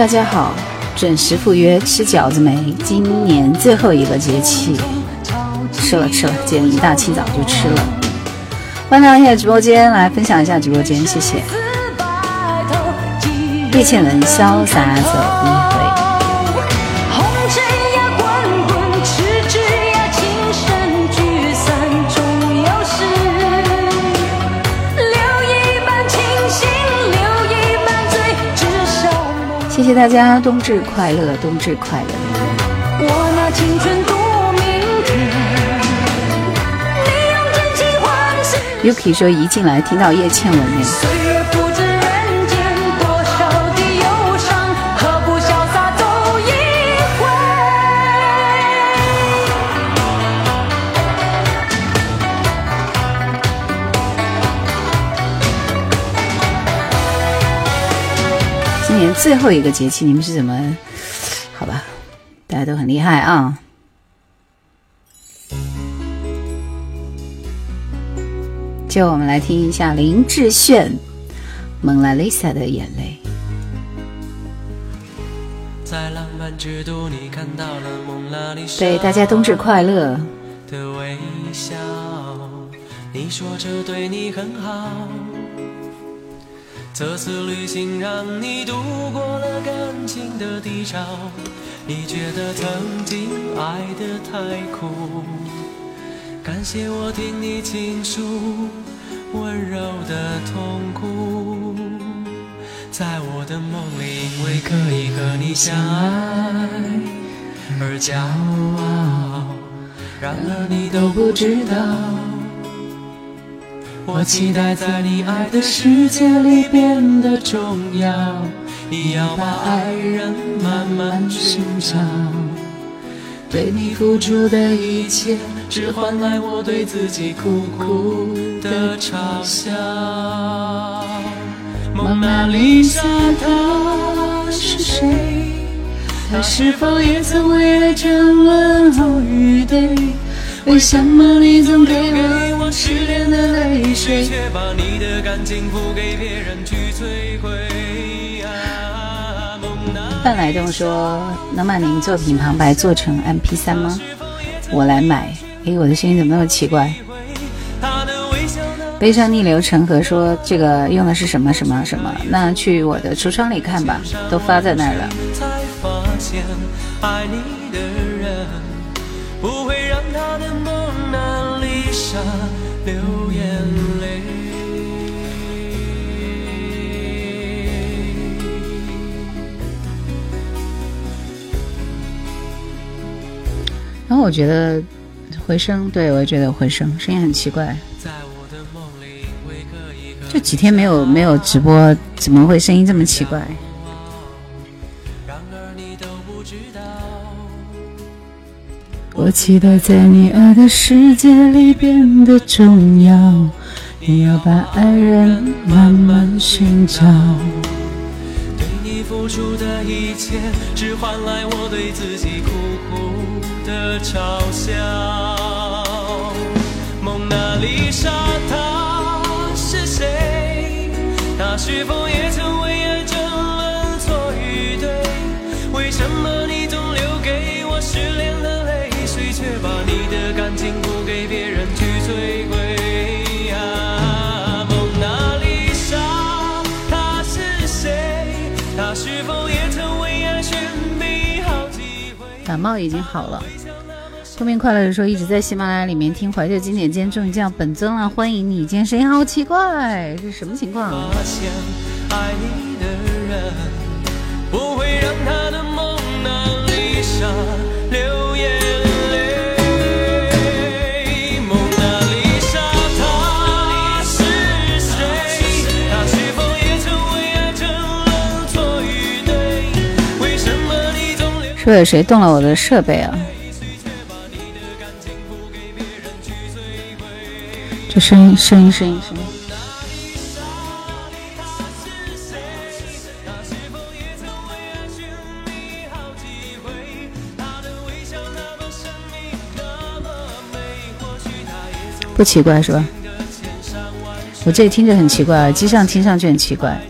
大家好，准时赴约吃饺子没？今年最后一个节气，吃了吃了，今天一大清早就吃了。欢迎来到直播间，来分享一下直播间，谢谢。叶倩文潇洒走。谢谢大家，冬至快乐，冬至快乐。Yuki 说一进来听到叶倩文呢。年最后一个节气，你们是怎么？好吧，大家都很厉害啊！就我们来听一下林志炫《蒙娜丽莎》的眼泪。对大家冬至快乐！的微笑你说这对你很好。这次旅行让你度过了感情的低潮，你觉得曾经爱得太苦，感谢我听你倾诉温柔的痛苦，在我的梦里，因为可以和你相爱而骄傲，然而你都不知道。我期待在你爱的世界里变得重要，你要把爱人慢慢寻找，对你付出的一切，只换来我对自己苦苦的嘲笑。蒙娜丽莎她是谁？她是否也曾为爱争论后与对？为什么你总给我失恋的泪水，却把你的感情付给别人去摧毁？范来东说：“能把您作品旁白做成 MP 三吗？我来买。”哎，我的声音怎么那么奇怪？悲伤逆流成河说：“这个用的是什么什么什么？”那去我的橱窗里看吧，都发在那儿了。不会流眼泪。然后我觉得回声，对我也觉得回声声音很奇怪。这几天没有没有直播，怎么会声音这么奇怪？我期待在你爱的世界里变得重要，你要把爱人慢慢寻找。对你付出的一切，只换来我对自己苦苦的嘲笑。蒙娜丽莎她是谁？她是否也曾为感冒已经好了。后面快乐的说一直在喜马拉雅里面听怀旧经典，今天终于见到本尊了，欢迎你！今天声音好奇怪，这是什么情况？发现爱你的人不会让他的蒙娜丽莎流是不是有谁动了我的设备啊？这声音，声音，声音，声音。不奇怪是吧？我这里听着很奇怪，耳机上听上去很奇怪。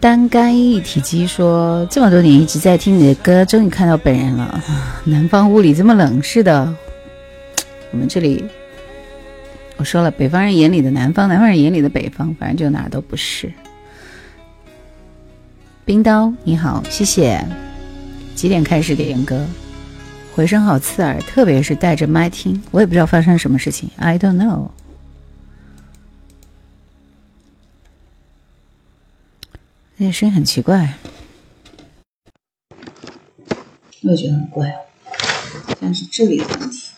单干一体机说，这么多年一直在听你的歌，终于看到本人了。南方屋里这么冷，是的，我们这里，我说了，北方人眼里的南方，南方人眼里的北方，反正就哪儿都不是。冰刀你好，谢谢。几点开始点歌？回声好刺耳，特别是带着麦听，我也不知道发生什么事情。I don't know。那声音很奇怪，我也觉得很怪，像是这里的问题。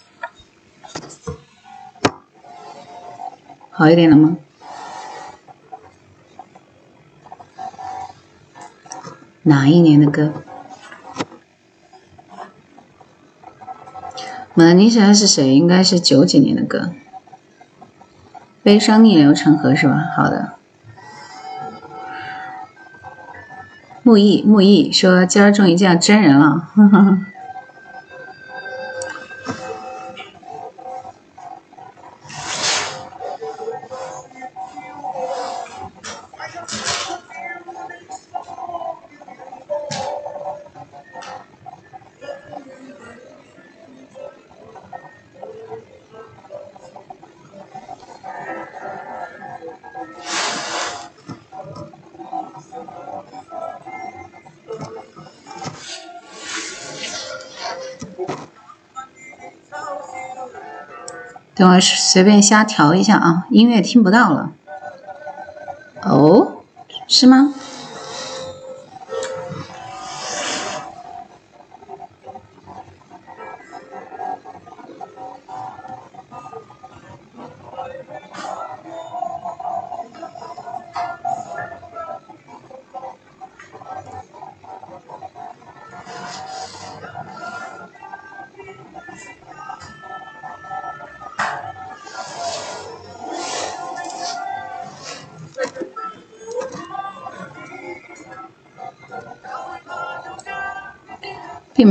好一点了吗？哪一年的歌？马尼莎是谁？应该是九几年的歌，《悲伤逆流成河》是吧？好的。木易木易说：“今儿终于见到真人了。”等会随便瞎调一下啊，音乐听不到了。哦，是吗？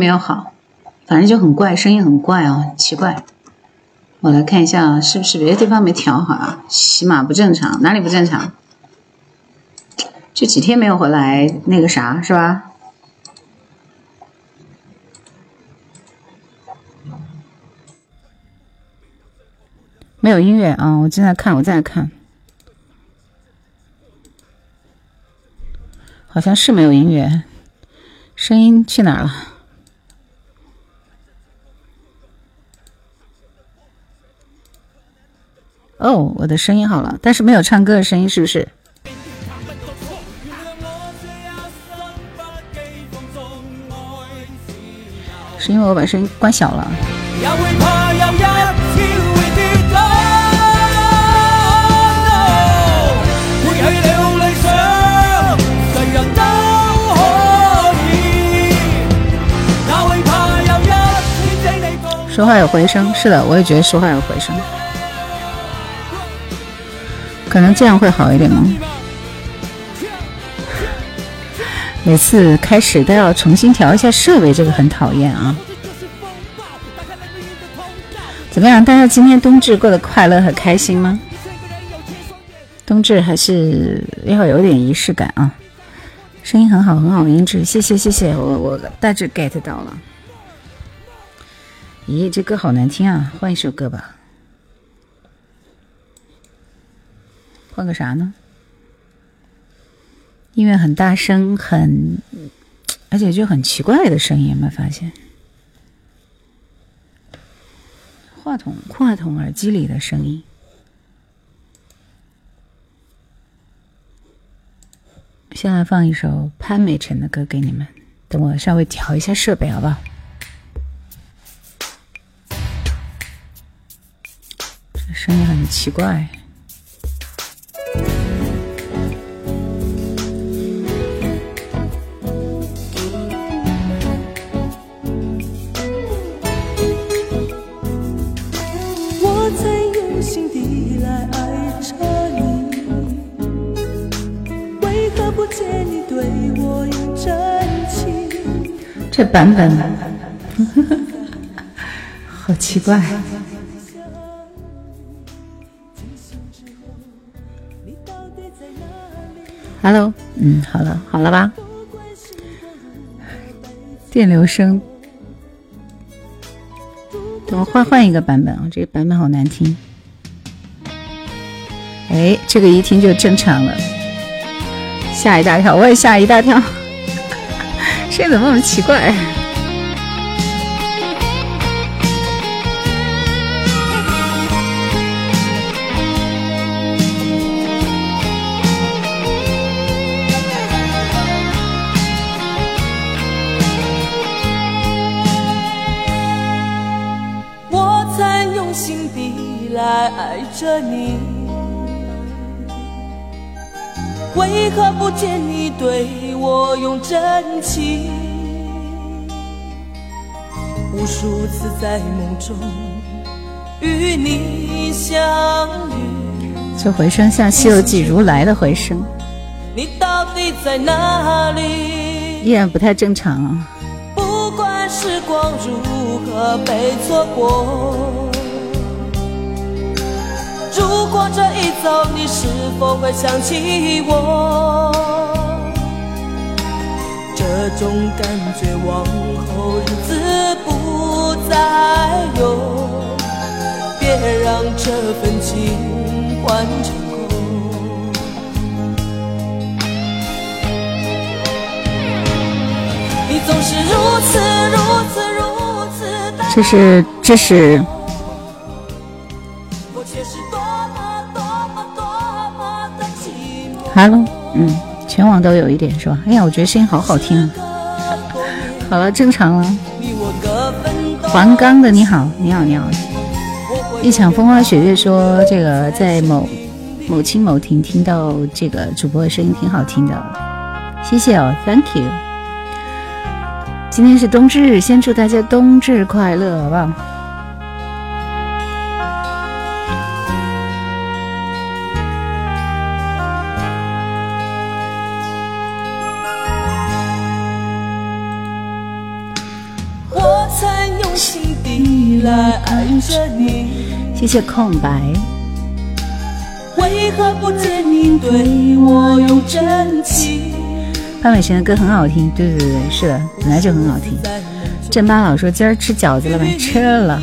没有好，反正就很怪，声音很怪哦，奇怪。我来看一下，是不是别的地方没调好啊？起码不正常，哪里不正常？这几天没有回来，那个啥是吧？没有音乐啊！我正在看，我在看，好像是没有音乐，声音去哪儿了？哦，我的声音好了，但是没有唱歌的声音，是不是？是因为我把声音关小了。说话有回声，是的，我也觉得说话有回声。可能这样会好一点吗？每次开始都要重新调一下设备，这个很讨厌啊！怎么样？大家今天冬至过得快乐和开心吗？冬至还是要有点仪式感啊！声音很好，很好音质，谢谢谢谢，我我大致 get 到了。咦，这歌好难听啊！换一首歌吧。换个啥呢？音乐很大声，很，而且就很奇怪的声音，有没有发现？话筒话筒耳机里的声音。先来放一首潘美辰的歌给你们，等我稍微调一下设备，好不好？这声音很奇怪。这版本 好奇怪。Hello，嗯，好了，好了吧？电流声，等我换换一个版本啊，这个版本好难听。哎，这个一听就正常了，吓一大跳，我也吓一大跳，声音怎么那么奇怪？着你，为何不见你对我用真情？无数次在梦中与你相遇，这回声像《西游记》如来的回声。你到底在哪里？依然不太正常啊。不管时光如何被错过。如果这一走，你是否会想起我？这种感觉往后日子不再有，别让这份情换成空。你总是如此如此如此。这是这是。Hello，嗯，全网都有一点是吧？哎呀，我觉得声音好好听啊！好了，正常了。黄冈的你好，你好，你好。一场风花雪月说这个在某某清某亭听到这个主播的声音挺好听的，谢谢哦，Thank you。今天是冬至，先祝大家冬至快乐，好不好？着你。谢谢空白。为何不见你对我用真情？潘玮柏的歌很好听，对对对，是的，本来就很好听。郑巴老说今儿吃饺子了没？吃了。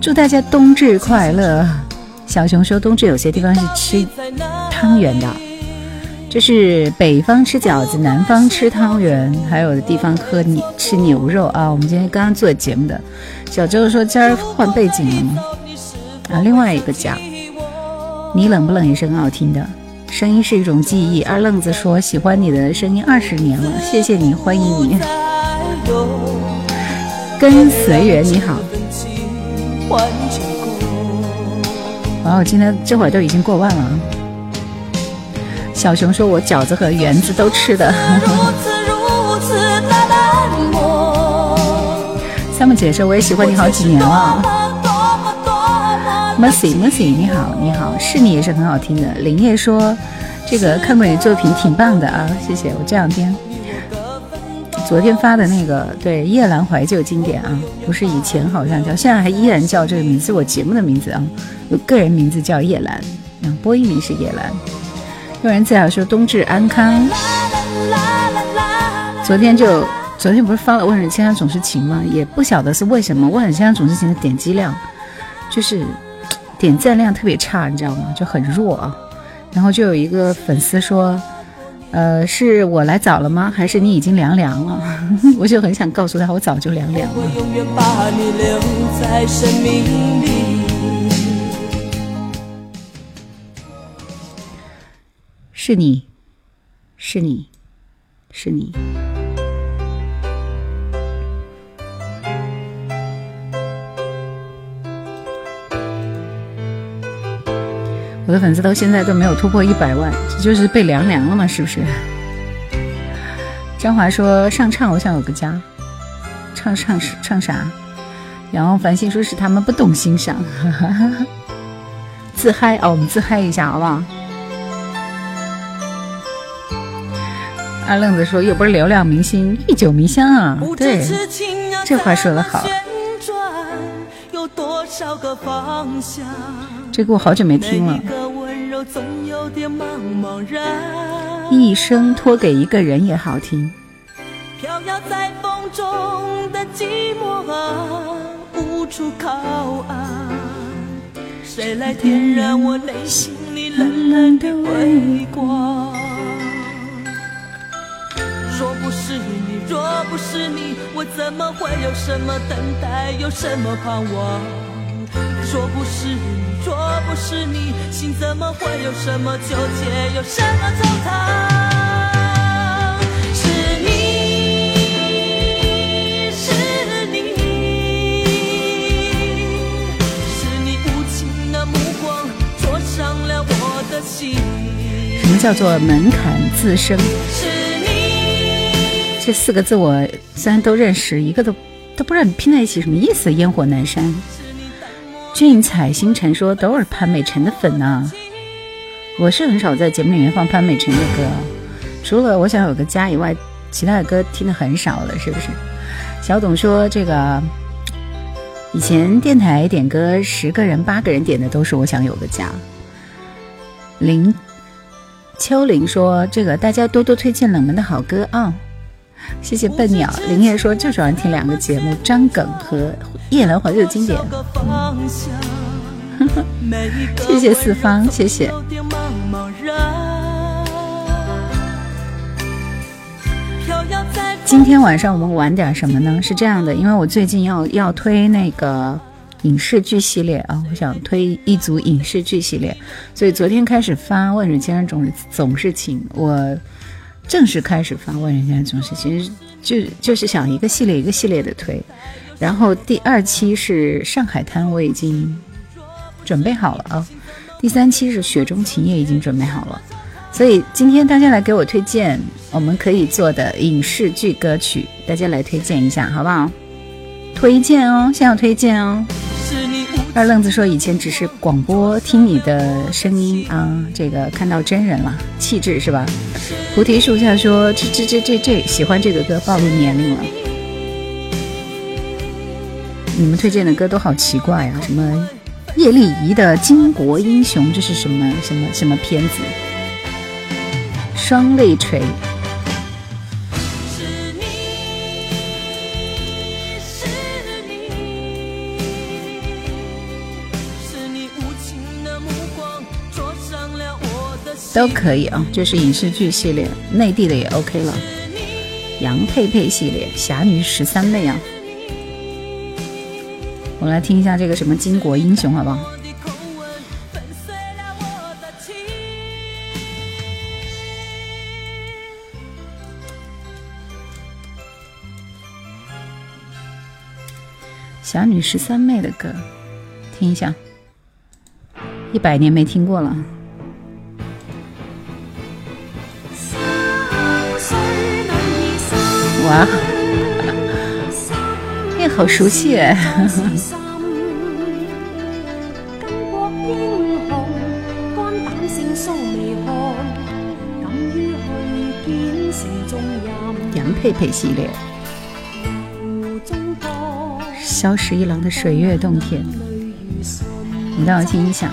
祝大家冬至快乐。小熊说冬至有些地方是吃汤圆的。就是北方吃饺子，南方吃汤圆，还有的地方喝牛吃牛肉啊。我们今天刚刚做节目的小周说今儿换背景了吗？啊，另外一个家，你冷不冷也是很好听的，声音是一种记忆。二愣子说喜欢你的声音二十年了，谢谢你，欢迎你。跟随缘你好。哇，今天这会儿都已经过万了。小熊说：“我饺子和圆子都吃的。”三木姐说：“我也喜欢你好几年了。” Mercy Mercy，你好你好，是你也是很好听的。林叶说：“这个看过你作品挺棒的啊，谢谢。”我这两天昨天发的那个对夜阑怀旧经典啊，不是以前好像叫，现在还依然叫这个名字，我节目的名字啊，我个人名字叫叶兰，嗯，播音名是叶兰。有人在说冬至安康。昨天就昨天不是发了《万水千山总是情》吗？也不晓得是为什么《万水千山总是情》的点击量就是点赞量特别差，你知道吗？就很弱啊。然后就有一个粉丝说：“呃，是我来早了吗？还是你已经凉凉了？” 我就很想告诉他，我早就凉凉了。是你，是你，是你。我的粉丝到现在都没有突破一百万，这就是被凉凉了吗？是不是？张华说上唱，我想有个家。唱唱唱啥？然后繁星说是他们不懂欣赏，自嗨哦，我们自嗨一下好不好？二愣子说：“又不是流量明星，历久弥香啊！”对，这话说的好。这歌我好久没听了。一生托给一个人也好听。飘摇在风中的寂寞啊，无处靠岸。谁来点燃我内心里冷冷的微光？是你，若不是你，我怎么会有什么等待，有什么盼望？若不是你，若不是你，心怎么会有什么纠结，有什么惆怅？是你，是你，是你无情的目光灼伤了我的心。什么叫做门槛自升？是你，这四个字我虽然都认识，一个都都不知道你拼在一起什么意思。烟火南山，俊彩星辰说都是潘美辰的粉呢、我是很少在节目里面放潘美辰的歌，除了我想有个家以外，其他的歌听的很少了，是不是？小董说这个以前电台点歌十个人八个人点的都是我想有个家。林秋玲说这个大家多多推荐冷门的好歌啊。谢谢笨鸟，林叶说就喜欢听两个节目，张梗和夜阑怀旧经典。谢谢四方，谢谢。今天晚上我们玩点什么呢？是这样的，因为我最近要要推那个影视剧系列啊，我想推一组影视剧系列，所以昨天开始发《万水千山总是总是情》，我正式开始发《万水千山总是》，其实就就是想一个系列一个系列的推，然后第二期是《上海滩》，我已经准备好了啊，第三期是《雪中情》，也已经准备好了。所以今天大家来给我推荐我们可以做的影视剧歌曲，大家来推荐一下好不好？推荐哦，先要推荐哦。二愣子说以前只是广播听你的声音啊，这个看到真人了，气质是吧？菩提树下说这这这这这喜欢这个歌，暴露年龄了。你们推荐的歌都好奇怪啊，什么叶丽仪的《巾帼英雄》，这是什么什么什么片子？双泪垂。都可以啊，这是影视剧系列，内地的也 OK 了。杨佩佩系列《侠女十三妹》啊，我们来听一下这个什么《巾帼英雄》，好不好？侠女十三妹的歌，听一下，一百年没听过了。哇，哎好熟悉哎！杨佩佩系列，萧十一郎的水月洞天，你让我听一下。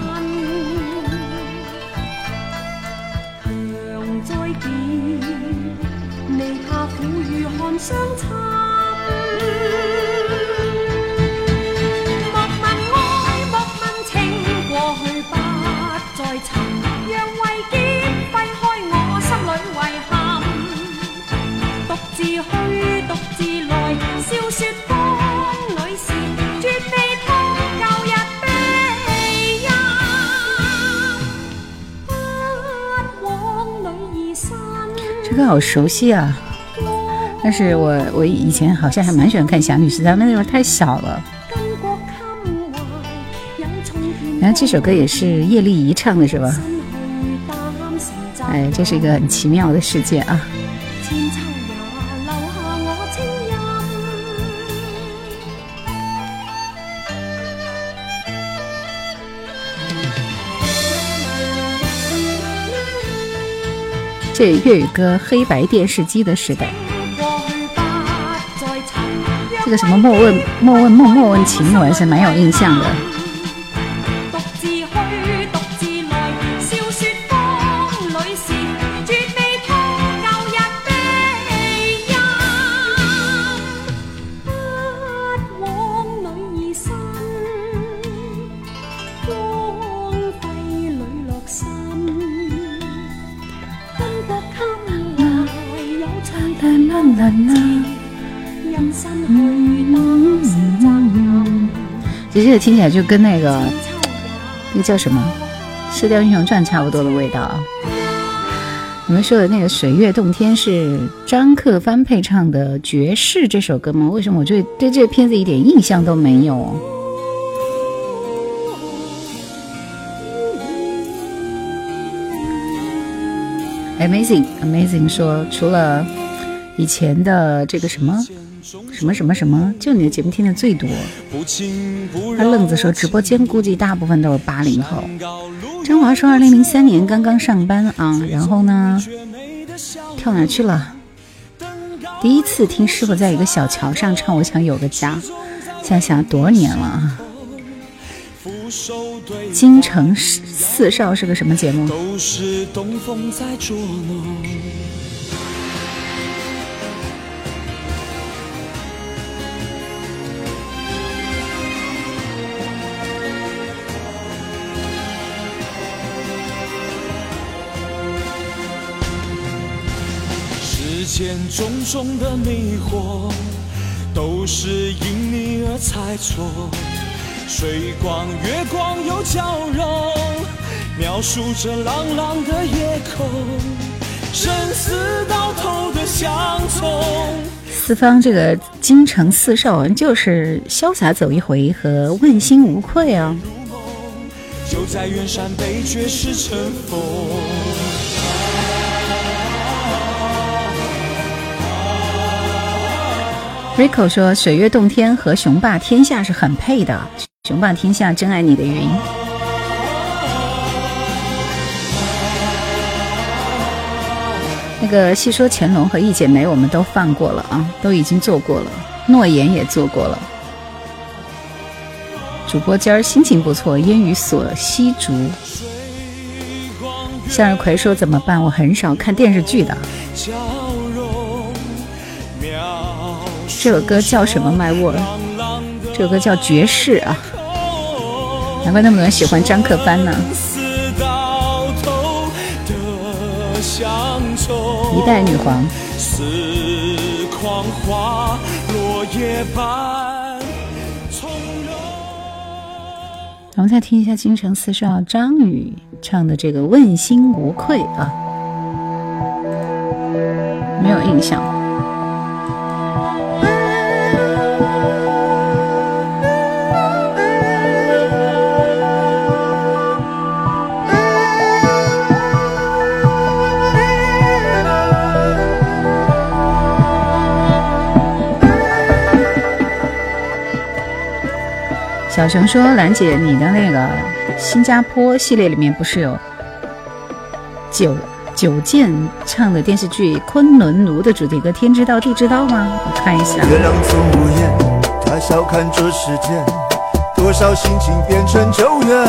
好熟悉啊！但是我我以前好像还蛮喜欢看《侠女是他们》，那时候太小了。然后这首歌也是叶丽仪唱的，是吧？哎，这是一个很奇妙的世界啊！是粤语歌黑白电视机的时代，这个什么莫问莫问梦莫问情，我还是蛮有印象的。个听起来就跟那个那个叫什么《射雕英雄传》差不多的味道。你们说的那个《水月洞天》是张克帆配唱的《绝世》这首歌吗？为什么我对对这个片子一点印象都没有？Amazing Amazing 说，除了以前的这个什么。什么什么什么？就你的节目听的最多。他愣子说，直播间估计大部分都是八零后。张华说，二零零三年刚刚上班啊，然后呢，跳哪去了？第一次听师傅在一个小桥上唱《我想有个家》，想想多少年了啊。京城四少是个什么节目？间种种的迷惑，都是因你而猜错。水光月光又交融，描述着朗朗的夜空，生死到头的相从。四方这个京城四少，就是潇洒走一回和问心无愧啊。就在远山被绝世尘封。Rico 说：“水月洞天和雄霸天下是很配的，雄霸天下真爱你的云。那个细说乾隆和一剪梅，我们都放过了啊，都已经做过了，诺言也做过了。主播今儿心情不错，烟雨锁西竹。向日葵说怎么办？我很少看电视剧的。”这首歌叫什么？My World，这首歌叫《绝世》啊，难怪那么多人喜欢张克帆呢。一代女皇。我们再听一下京城四少张宇唱的这个《问心无愧》啊，没有印象。小熊说：“兰姐，你的那个新加坡系列里面不是有九九剑唱的电视剧《昆仑奴》的主题歌《天知道地知道》吗？我看一下。”月亮总无言，他笑看这世间，多少心情变成旧怨。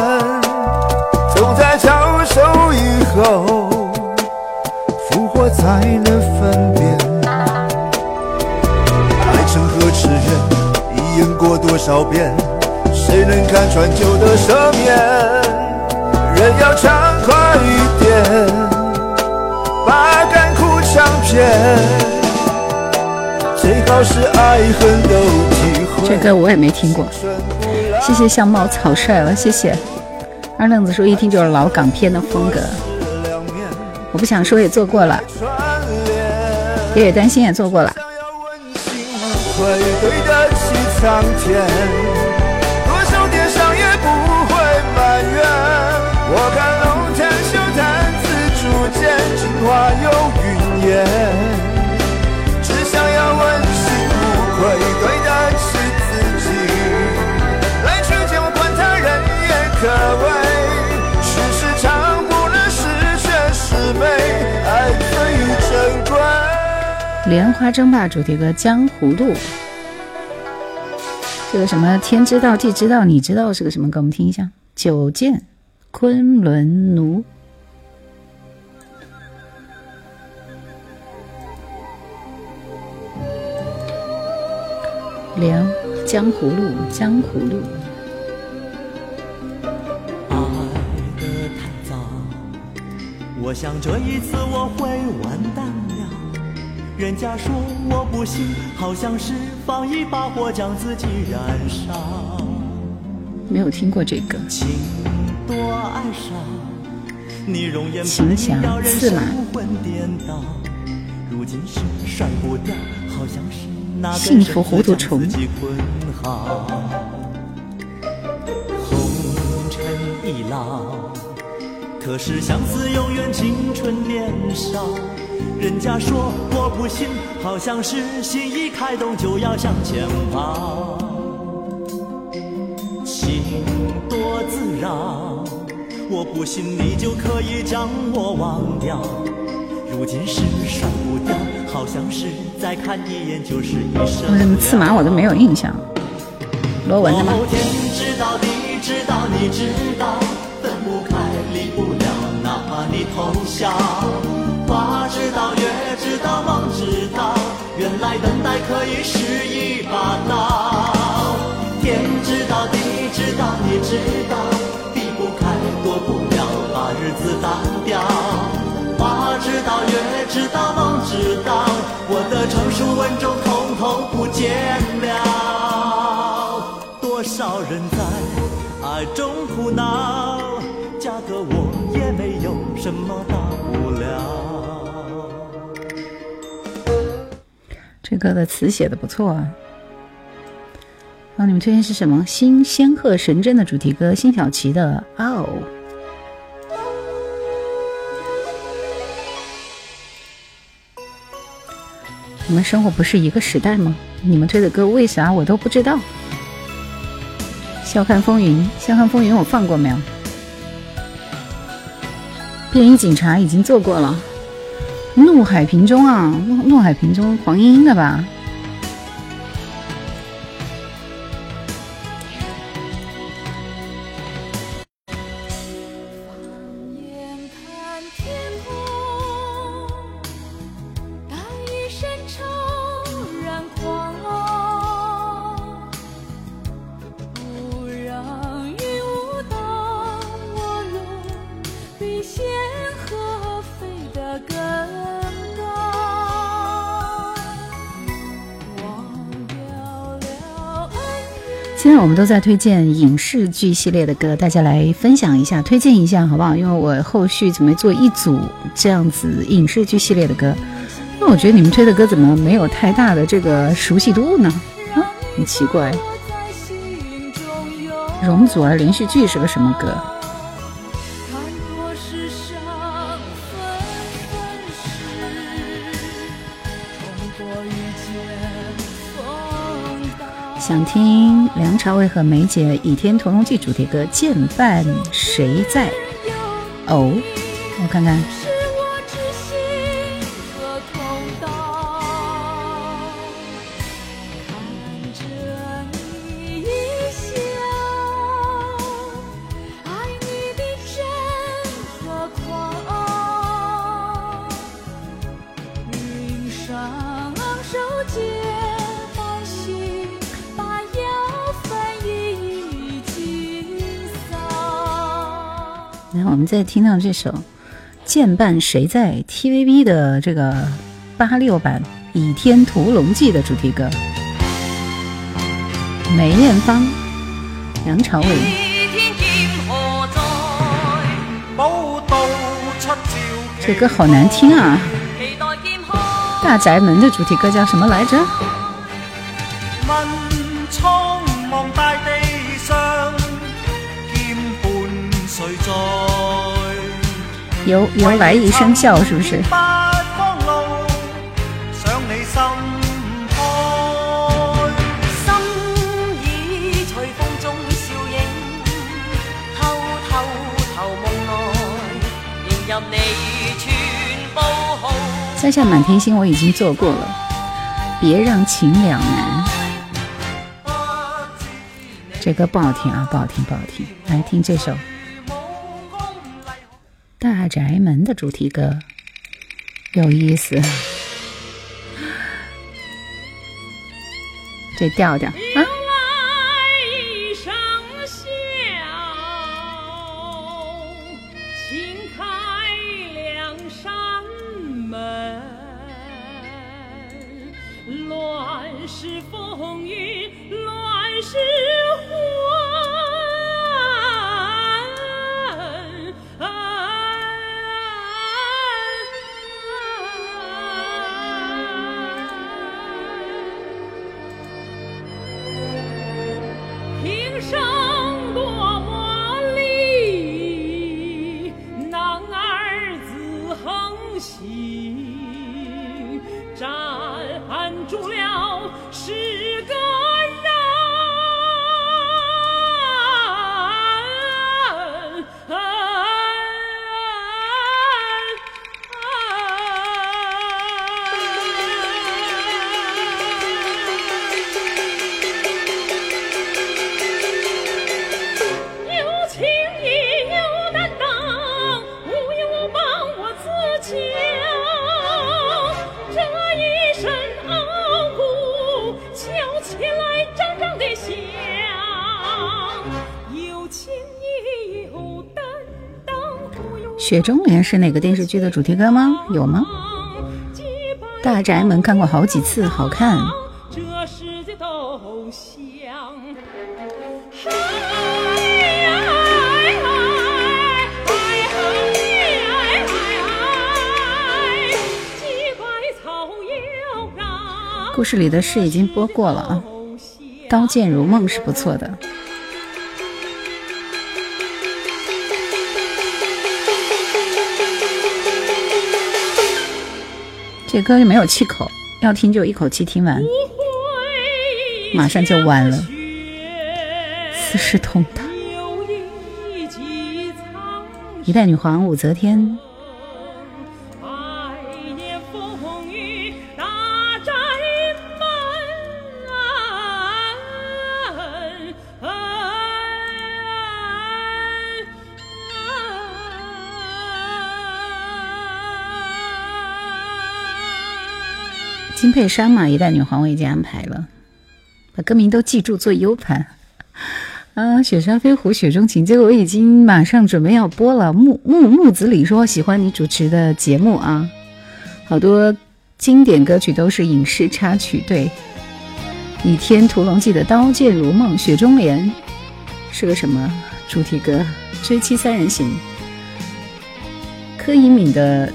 走在交手以后，复活才能分辨。爱成何痴怨，一演过多少遍。谁能看穿旧的赦免？人要畅快一点，把干枯尝遍。最好是爱恨都体会。这歌我也没听过。谢谢相貌草率了，谢谢。二愣子说一听就是老港片的风格。我不想说也做过了。爷爷担心也做过了。我看龙潭秀坛子逐渐净化又云烟，只想要问心无愧，对得起自己。来去间我管他人言可畏，世事长不能十全十美，爱最珍贵。莲花争霸主题歌《江湖路》，这个什么天知道地知道你知道是个什么歌？我们听一下九剑。昆仑奴，梁江湖路，江湖路。爱的太早，我想这一次我会完蛋了。人家说我不行，好像是放一把火将自己燃烧。没有听过这个。情多爱上你容颜情强刺马。如今是甩不掉，好像是那幸福糊涂虫。红尘已老。可是相思永远青春年少，人家说我不信，好像是心一开动就要向前跑。情多自扰，我不信你就可以将我忘掉。如今是甩不掉，好像是再看一眼就是一生。我怎么刺马我都没有印象？罗文的吗？天知道，地知道，你知道。你偷笑，花知道，月知道，梦知道，原来等待可以是一把刀。天知道，地知道，你知道，避不开，躲不了，把日子单调。花知道，月知道，梦知道，我的成熟稳重统统不见了。多少人在爱中苦恼，嫁个我。也没有什么大不了。这歌的词写的不错啊。那，你们推荐是什么？新仙鹤神针的主题歌，辛晓琪的《哦》。我们生活不是一个时代吗？你们推的歌为啥我都不知道？笑看风云，笑看风云，我放过没有？便衣警察已经做过了，怒海萍中啊，怒怒海萍中，黄莺莺的吧。我们都在推荐影视剧系列的歌，大家来分享一下，推荐一下好不好？因为我后续准备做一组这样子影视剧系列的歌，那我觉得你们推的歌怎么没有太大的这个熟悉度呢？啊，很奇怪。容祖儿连续剧是个什么歌？想听梁朝伟和梅姐《倚天屠龙记》主题歌《剑伴谁在》哦，我看看。听到这首《剑伴谁在》TVB 的这个八六版《倚天屠龙记》的主题歌，梅艳芳、梁朝伟。这歌好难听啊！大宅门的主题歌叫什么来着？由由来一声笑，是不是？三下满天星我已经做过了，别让情两难。这歌不好听啊，不好听，不好听。来听这首。大宅门的主题歌有意思，这调调啊。是哪个电视剧的主题歌吗？有吗？大宅门看过好几次，好看。故事里的事已经播过了啊，《刀剑如梦》是不错的。这歌就没有气口，要听就一口气听完，马上就完了。四世同堂，一代女皇武则天。配山嘛，一代女皇我已经安排了，把歌名都记住做 U 盘。啊，雪山飞狐，雪中情，这个我已经马上准备要播了。木木木子李说喜欢你主持的节目啊，好多经典歌曲都是影视插曲。对，《倚天屠龙记》的刀剑如梦，雪中莲是个什么主题歌？追妻三人行，柯以敏的。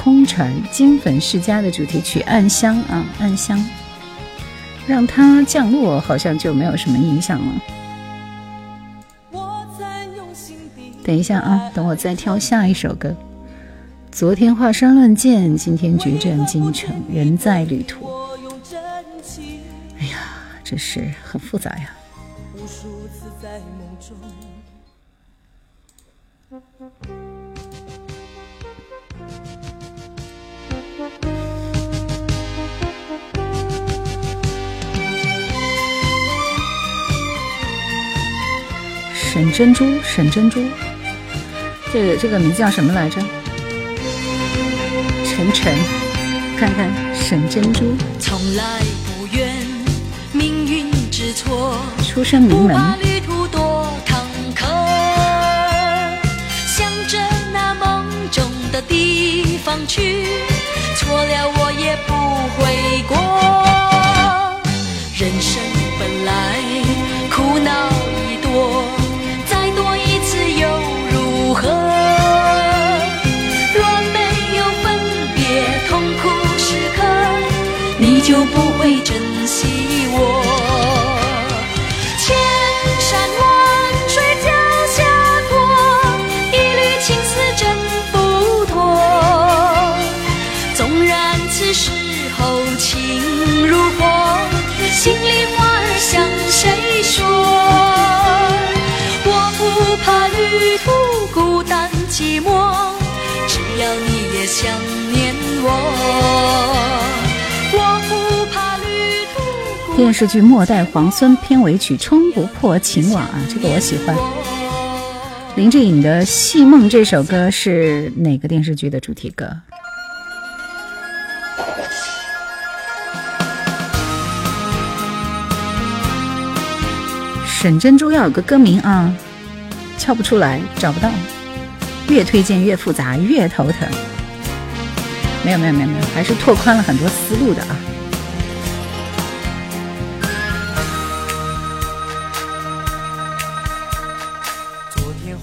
空船金粉世家的主题曲《暗香》啊，《暗香》，让它降落好像就没有什么影响了。等一下啊，等我再挑下一首歌。昨天华山论剑，今天决战京城，人在旅途。哎呀，这是很复杂呀。沈珍珠，沈珍珠，这个这个名字叫什么来着？晨晨，看看沈珍珠。从来不怨命运之错，出身名门。向着那梦中的地方去，错了我也不悔过。人生珍惜我。千山万水脚下过，一缕情丝挣不脱。纵然此时候情如火，心里话儿向谁说？我不怕旅途孤单寂寞，只要你也想念我。电视剧《末代皇孙》片尾曲《冲不破情网》啊，这个我喜欢。林志颖的《戏梦》这首歌是哪个电视剧的主题歌？沈珍珠要有个歌名啊，敲不出来，找不到，越推荐越复杂，越头疼。没有没有没有没有，还是拓宽了很多思路的啊。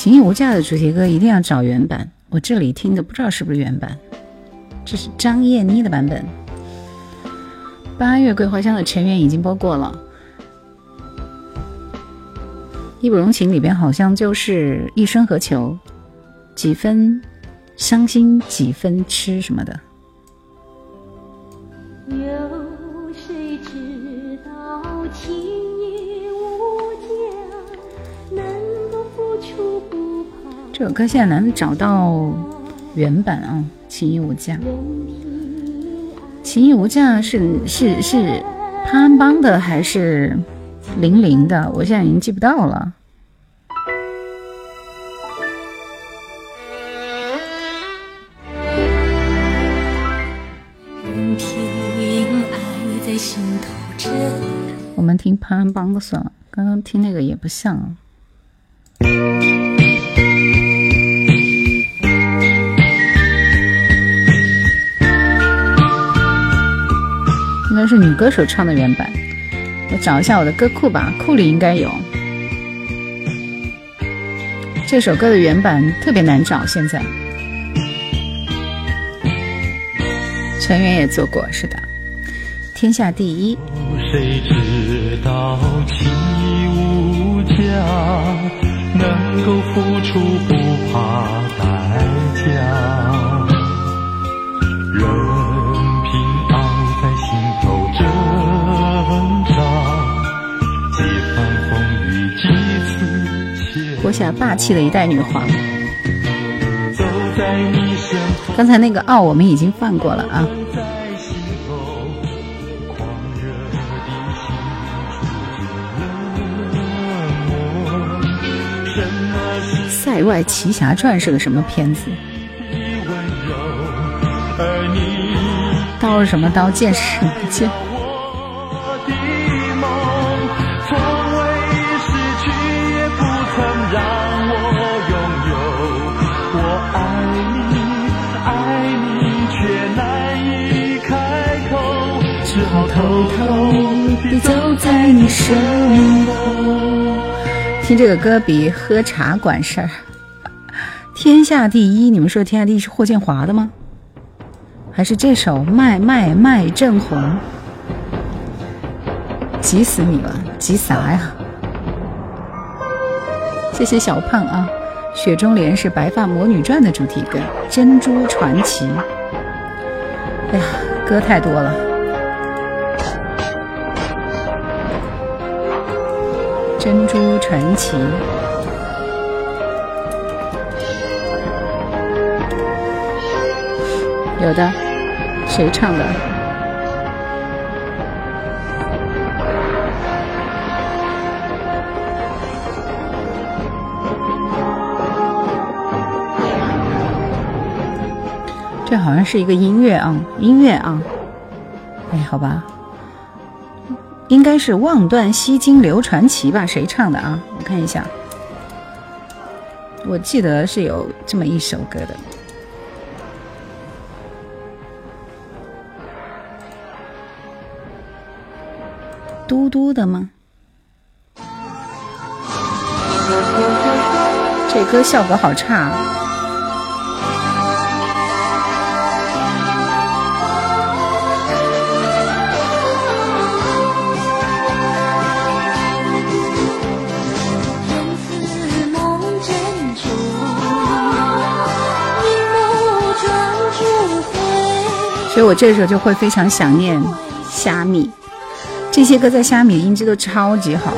情义无价的主题歌一定要找原版，我这里听的不知道是不是原版，这是张燕妮的版本。八月桂花香的成员已经播过了，义不容情里边好像就是一生何求，几分伤心几分痴什么的。有这首歌现在难找到原版啊，《情义无价》。《情义无价》是是是潘安邦的还是零零的？我现在已经记不到了。我们听潘安邦的算了，刚刚听那个也不像。应该是女歌手唱的原版，我找一下我的歌库吧，库里应该有这首歌的原版，特别难找。现在成员也做过，是的，天下第一。谁知道情义无价，能够付出不怕代价。霸气的一代女皇。刚才那个傲我们已经放过了啊。塞外奇侠传是个什么片子？刀是什么刀？剑是什么剑？你身后。听这个歌比喝茶管事儿。天下第一，你们说天下第一是霍建华的吗？还是这首卖卖卖正红？急死你了，急啥呀？谢谢小胖啊！雪中莲是《白发魔女传》的主题歌，《珍珠传奇》。哎呀，歌太多了。珍珠传奇，有的，谁唱的？这好像是一个音乐啊，音乐啊，哎，好吧。应该是《望断西京流传奇》吧？谁唱的啊？我看一下，我记得是有这么一首歌的。嘟嘟的吗？这歌效果好差。所以我这时候就会非常想念虾米，这些歌在虾米音质都超级好。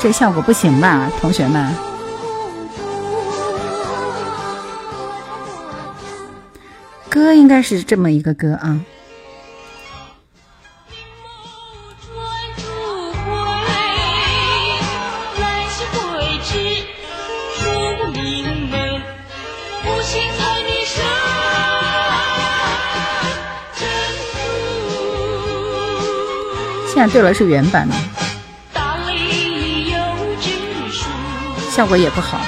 这效果不行吧，同学们？歌应该是这么一个歌啊。现在对了，是原版的。效果也不好。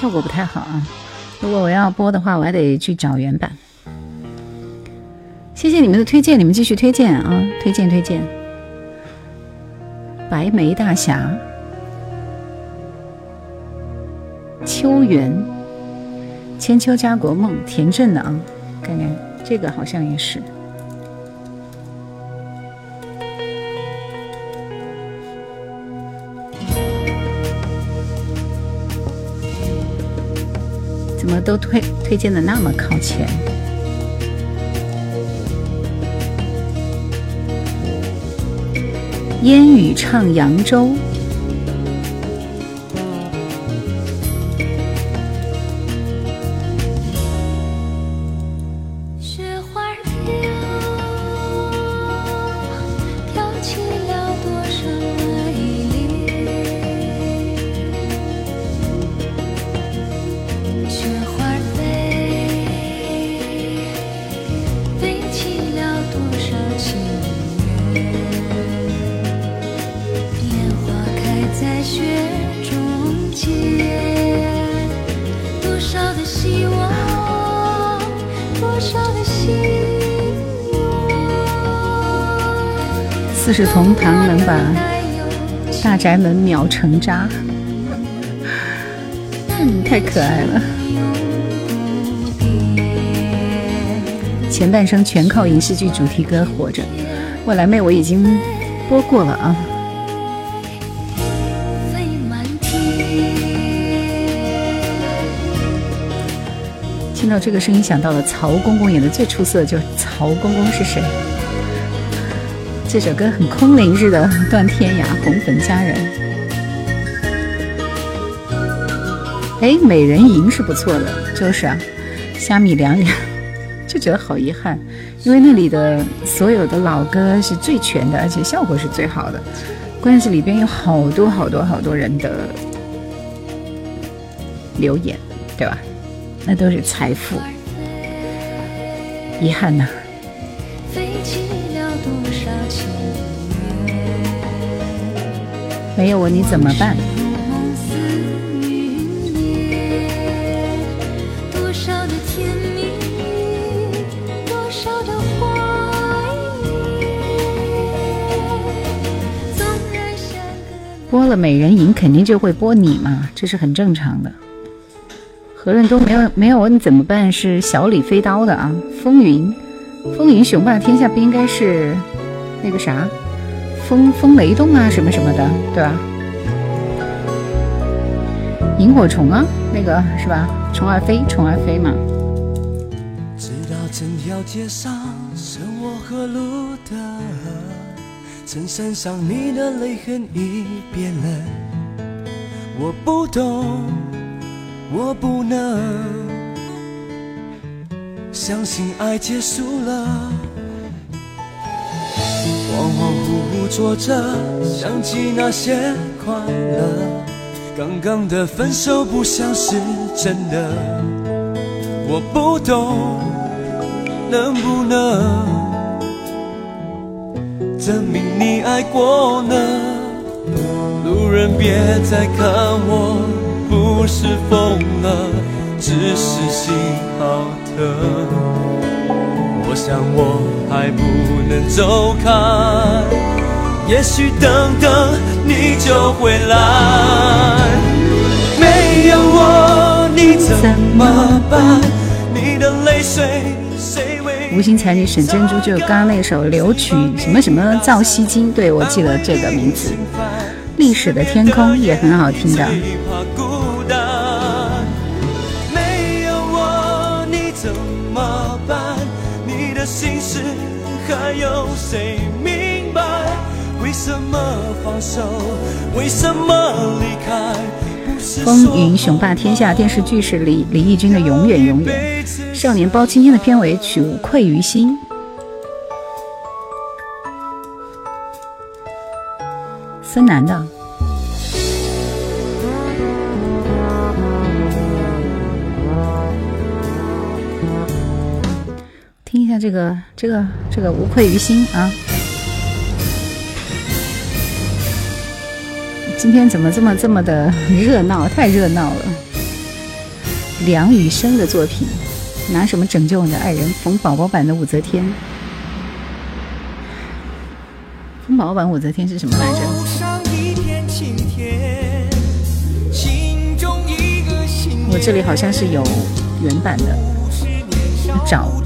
效果不太好啊！如果我要播的话，我还得去找原版。谢谢你们的推荐，你们继续推荐啊！推荐推荐。白眉大侠，秋园，千秋家国梦，田震的啊，看看这个好像也是。怎么都推推荐的那么靠前？烟雨唱扬州。是从唐能把大宅门秒成渣，太可爱了。前半生全靠影视剧主题歌活着，未来妹我已经播过了啊。听到这个声音，想到了曹公公演的最出色的就是曹公公是谁？这首歌很空灵似的，断天涯，红粉佳人。哎，美人吟是不错的，就是啊，虾米凉凉，就觉得好遗憾，因为那里的所有的老歌是最全的，而且效果是最好的，关键是里边有好多好多好多人的留言，对吧？那都是财富，遗憾呐。没有我你怎么办？播了《美人吟》，肯定就会播你嘛，这是很正常的。何润东没有没有我你怎么办？是小李飞刀的啊，《风云》《风云雄霸天下》不应该是那个啥？风风雷动啊，什么什么的，对吧？萤火虫啊，那个是吧？虫儿飞，虫儿飞嘛。知道整条街上生我和路的，衬衫上你的泪痕已变了。我不懂，我不能相信爱结束了。恍恍惚惚坐着，想起那些快乐，刚刚的分手不像是真的，我不懂能不能证明你爱过呢？路人别再看我，不是疯了，只是心好疼。我想我还不能走开。也许等等你就回来，没有我你怎么办？你的泪水谁为？无心才女选珍珠，就刚刚那首流曲什么什么造西京，对我记得这个名字。历史的天空也很好听的。风云雄霸天下电视剧是李李翊君的永远永远，少年包青天的片尾曲无愧于心，孙楠的，听一下这个这个这个无愧于心啊。今天怎么这么这么的热闹？太热闹了！梁羽生的作品，拿什么拯救我的爱人？冯宝宝版的武则天。冯宝宝版武则天是什么来着？我这里好像是有原版的，找。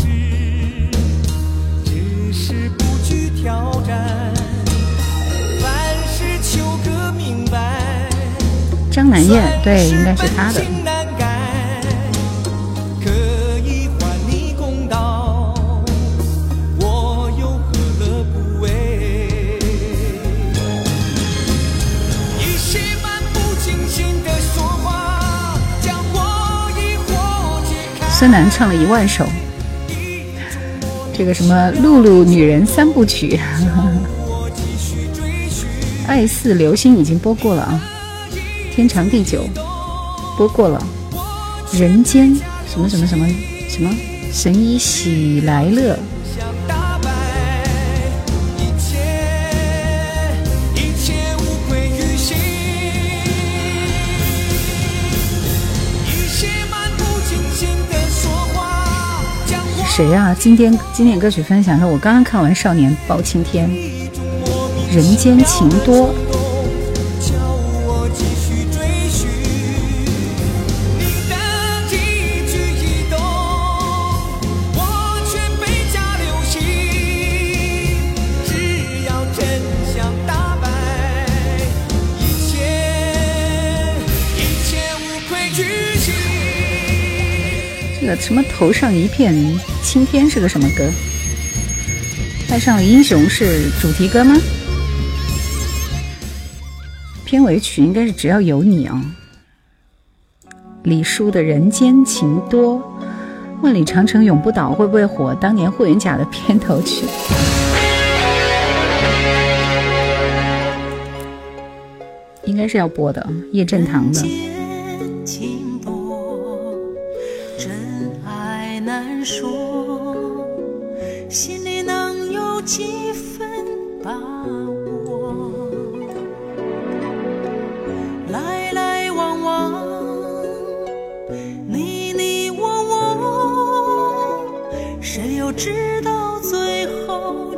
张南燕，对，应该是他的。孙楠唱了一万首，这个什么《露露女人三部曲》，《爱似流星》已经播过了啊。天长地久，播过了。人间什么什么什么什么神医喜来乐。谁呀？经典经典歌曲分享说，我刚刚看完《少年包青天》，人间情多。什么头上一片青天是个什么歌？爱上英雄是主题歌吗？片尾曲应该是只要有你啊。李叔的人间情多，万里长城永不倒会不会火？当年霍元甲的片头曲，应该是要播的，叶振棠的。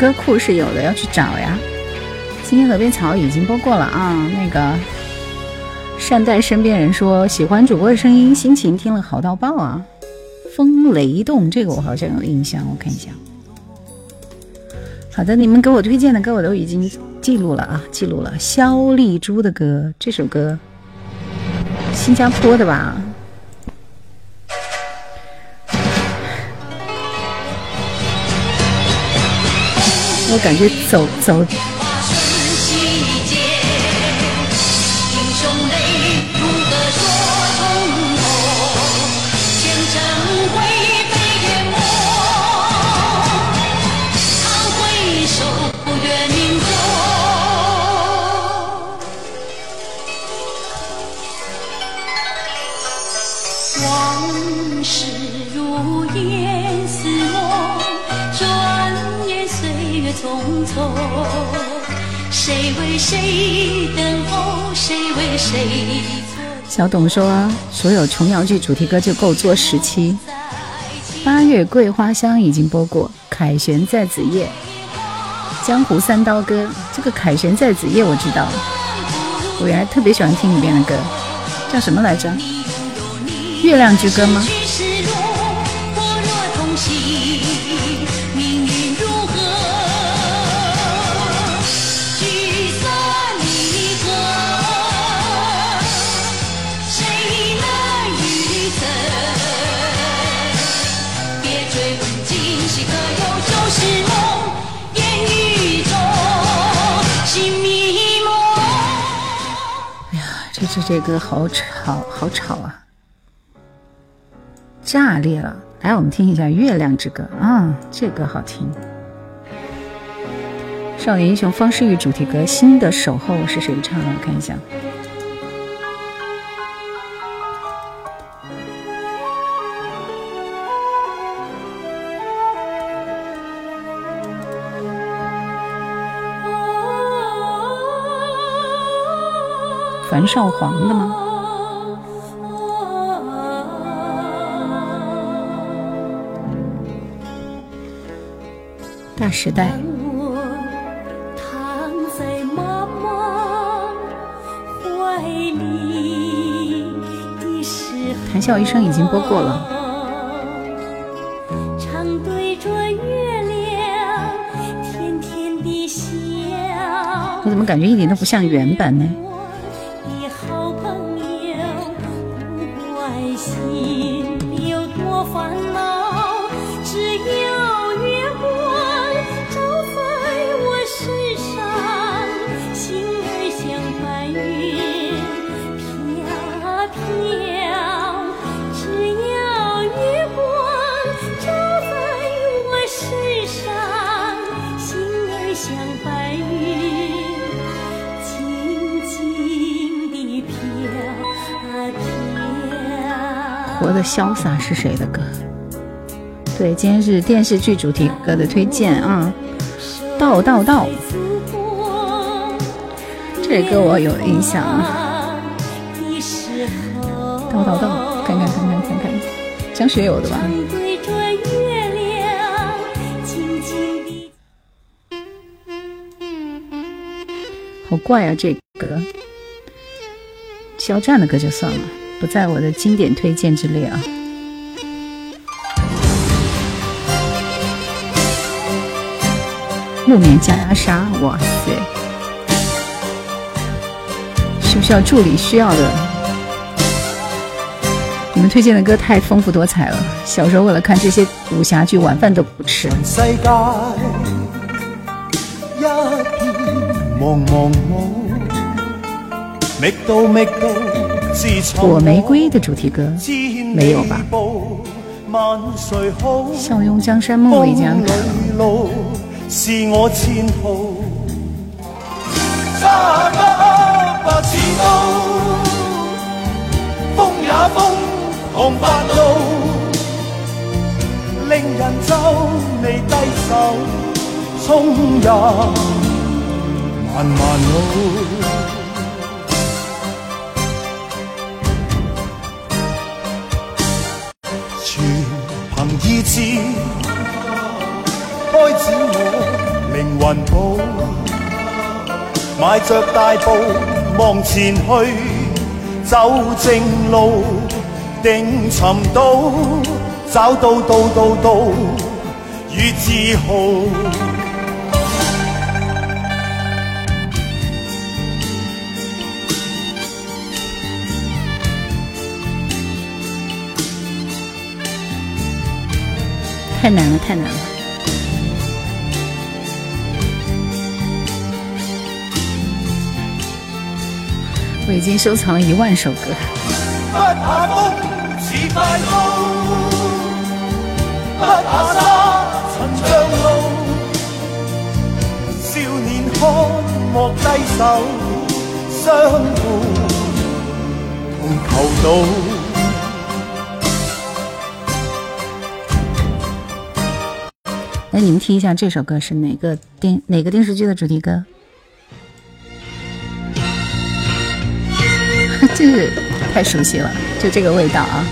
歌库是有的，要去找呀。今天河边草已经播过了啊。那个善待身边人说喜欢主播的声音，心情听了好到爆啊。风雷动，这个我好像有印象，我看一下。好的，你们给我推荐的歌我都已经记录了啊，记录了。肖丽珠的歌，这首歌，新加坡的吧？我感觉走走。小董说：“所有琼瑶剧主题歌就够做十期。”八月桂花香已经播过，《凯旋在子夜》《江湖三刀歌》这个《凯旋在子夜》我知道，我原来特别喜欢听里边的歌，叫什么来着？《月亮之歌》吗？这这歌好吵，好吵啊！炸裂了！来，我们听一下《月亮之歌》啊，这歌好听。少年英雄方世玉主题歌《新的守候》是谁唱的？我看一下。樊少皇的吗？大时代。谈笑一生已经播过了。我怎么感觉一点都不像原版呢？心里有多烦恼？潇洒是谁的歌？对，今天是电视剧主题歌的推荐啊！道道道，这歌我有印象。道道道，看看看看看看，张学友的吧？好怪啊，这歌。肖战的歌就算了。不在我的经典推荐之列啊！木棉加压沙，哇塞！需不需要助理？需要的。你们推荐的歌太丰富多彩了，小时候为了看这些武侠剧，晚饭都不吃。火玫瑰的主题歌没有吧？笑拥江山梦里江。风也风，狂发怒，令人皱眉低首，冲入漫漫路。开始我平云步，迈着大步往前去，走正路，定寻到，找到到到到，与自豪。太难了，太难了！我已经收藏了一万首歌。不怕风，似快刀；不怕沙，曾像路。少年看，莫低手，相互同求道。你们听一下这首歌是哪个电哪个电视剧的主题歌？这是太熟悉了，就这个味道啊！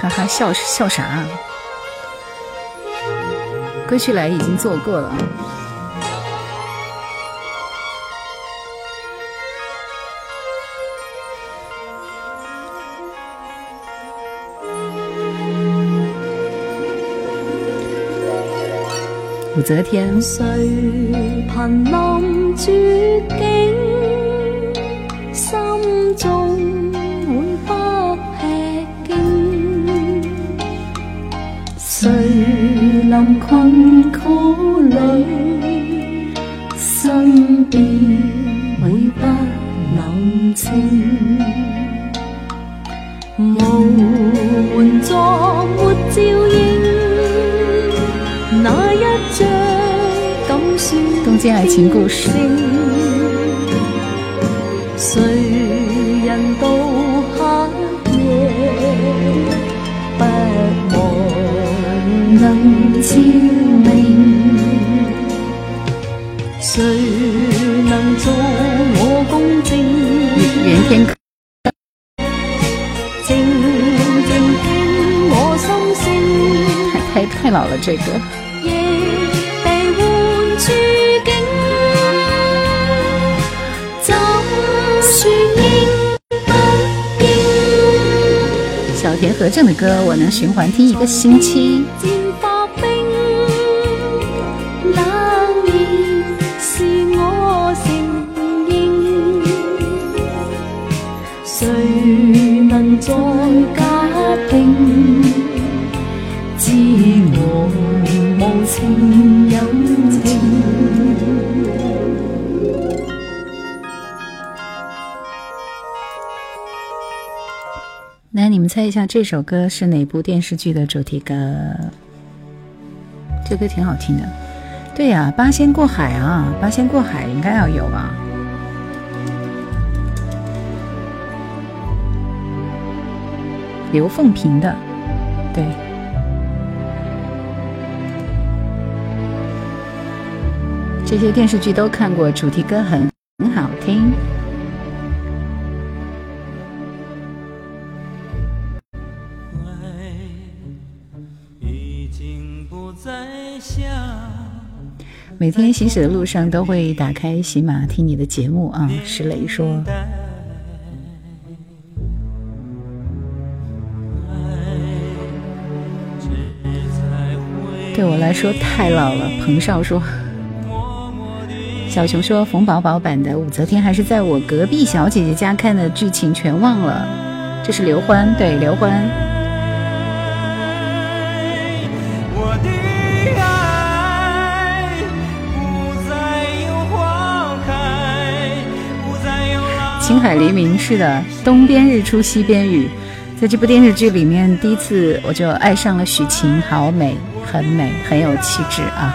哈哈，笑笑啥？歌曲来已经做过了。武则天。谁凭临绝境，心中困苦里，身边永不冷清？无援助，没照应，那一张敢算？东京爱情故事。谁能做我公正？袁天静静听我心声。太太太老了，这个。小田和正的歌，我能循环听一个星期。猜一下这首歌是哪部电视剧的主题歌？这歌挺好听的。对呀，八仙过海啊，八仙过海应该要有吧。刘凤萍的，对，这些电视剧都看过，主题歌很很好听。每天行驶的路上都会打开喜马听你的节目啊，石磊说。对我来说太老了，彭少说。小熊说冯宝宝版的武则天还是在我隔壁小姐姐家看的，剧情全忘了。这是刘欢，对刘欢。青海黎明是的，东边日出西边雨。在这部电视剧里面，第一次我就爱上了许晴，好美，很美，很有气质啊！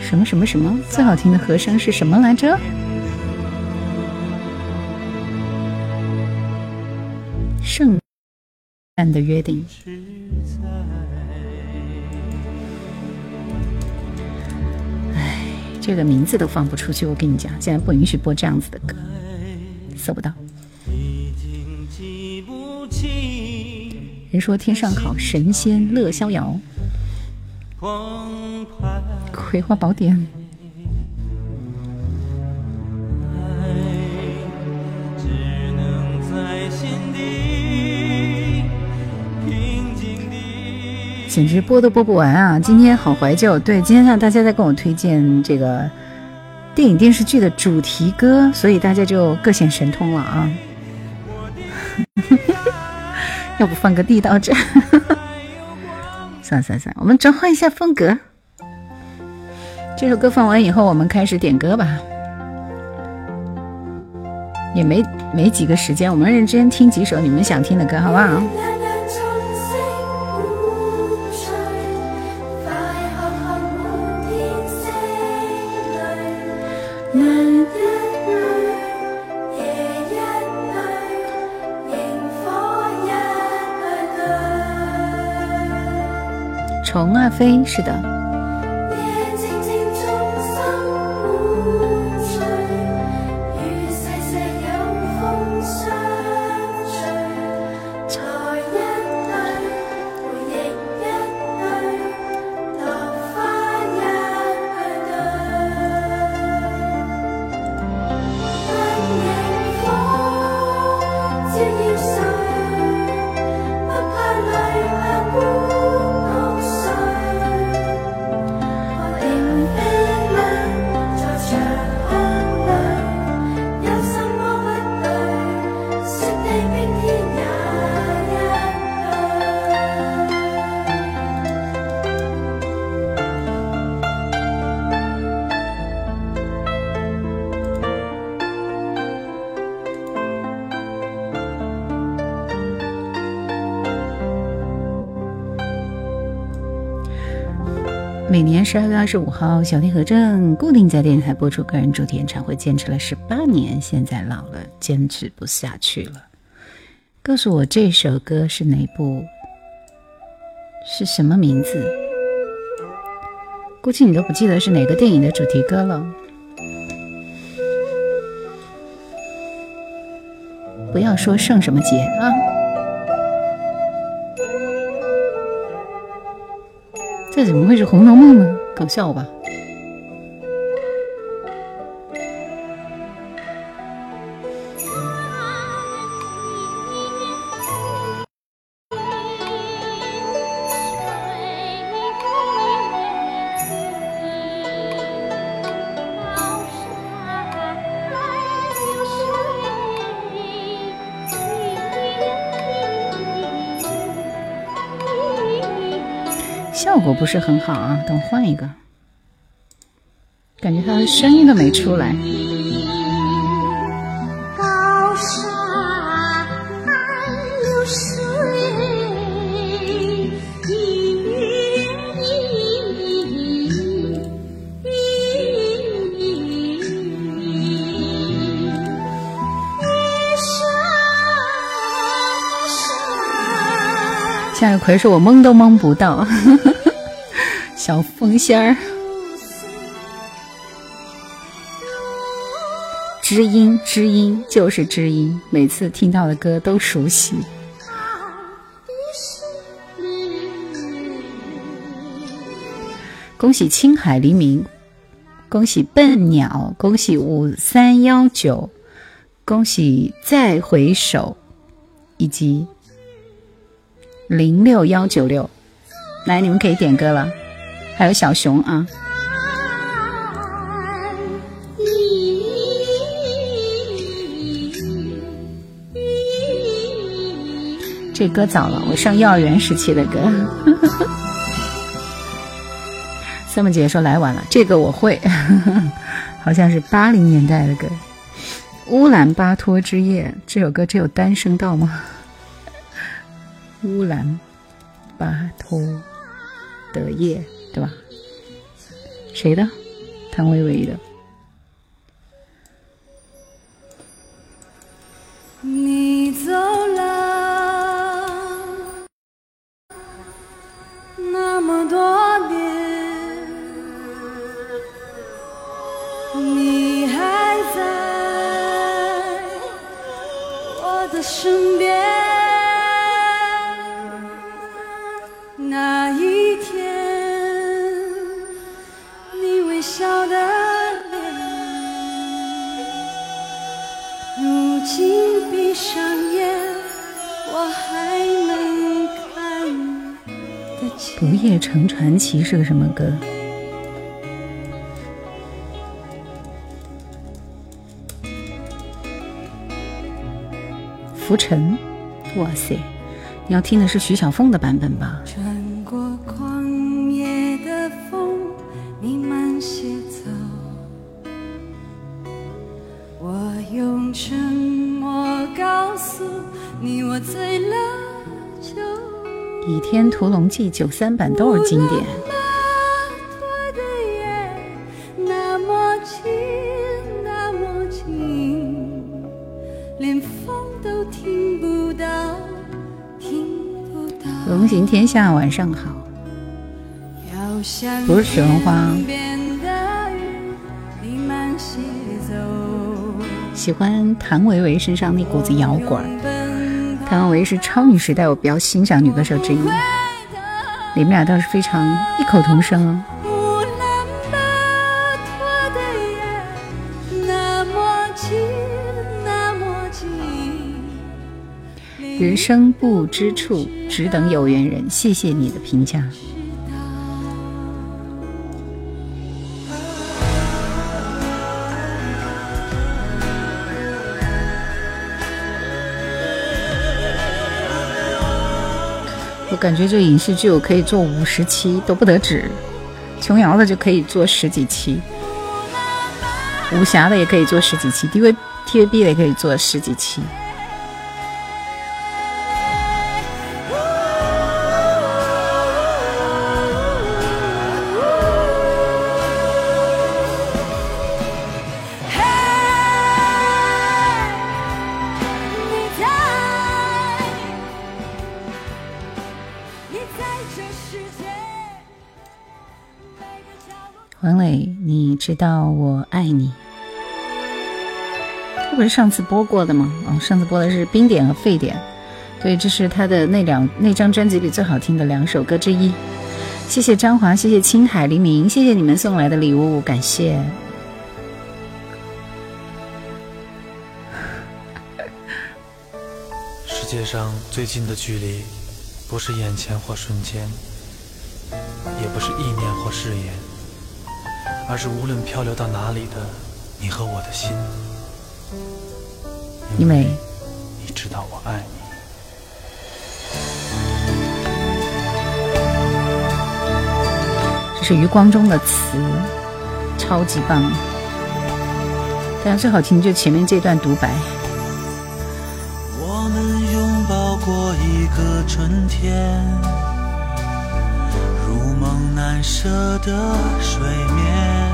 什么什么什么？最好听的和声是什么来着？圣诞的约定。这个名字都放不出去，我跟你讲，现在不允许播这样子的歌，搜不到。人说天上好，神仙乐逍遥。葵花宝典。简直播都播不完啊！今天好怀旧，对，今天让大家在跟我推荐这个电影电视剧的主题歌，所以大家就各显神通了啊！要不放个地道战？算算算，我们转换一下风格。这首歌放完以后，我们开始点歌吧。也没没几个时间，我们认真听几首你们想听的歌，好不好？虫啊飞，是的。十二月二十五号，小天和正固定在电台播出个人主题演唱会，坚持了十八年，现在老了，坚持不下去了。告诉我这首歌是哪部？是什么名字？估计你都不记得是哪个电影的主题歌了。不要说圣什么节啊！这怎么会是《红楼梦》呢？搞笑吧！不是很好啊，等换一个，感觉他的声音都没出来。高山流水向日葵说：“我蒙都蒙不到。”小凤仙儿，知音知音就是知音，每次听到的歌都熟悉。恭喜青海黎明，恭喜笨鸟，恭喜五三幺九，恭喜再回首，以及零六幺九六，来，你们可以点歌了。还有小熊啊，这歌早了，我上幼儿园时期的歌。三木姐说来晚了，这个我会，好像是八零年代的歌，《乌兰巴托之夜》这首歌只有单声道吗？乌兰巴托的夜。对吧？谁的？谭维维的。你走了那么多年你还在我的身边。不夜城传奇是个什么歌？浮尘，哇塞！你要听的是徐小凤的版本吧？天屠龙记》九三版都是经典。龙行天下，晚上好。不是许文花。喜欢谭维维身上那股子摇滚。谭咏麟是超女时代我比较欣赏女歌手之一，你们俩倒是非常异口同声哦。乌兰巴托的夜那么近，那么近。人生不知处，只等有缘人。谢谢你的评价。感觉这影视剧我可以做五十期都不得止，琼瑶的就可以做十几期，武侠的也可以做十几期，D V T V B 的也可以做十几期。知道我爱你，这不是上次播过的吗？哦，上次播的是冰点和沸点，对，这是他的那两那张专辑里最好听的两首歌之一。谢谢张华，谢谢青海黎明，谢谢你们送来的礼物，感谢。世界上最近的距离，不是眼前或瞬间，也不是意念或誓言，而是无论漂流到哪里的你和我的心。因为你知道我爱你。这是余光中的词，超级棒。但是最好听就前面这段独白。我们拥抱过一个春天，难舍的睡眠。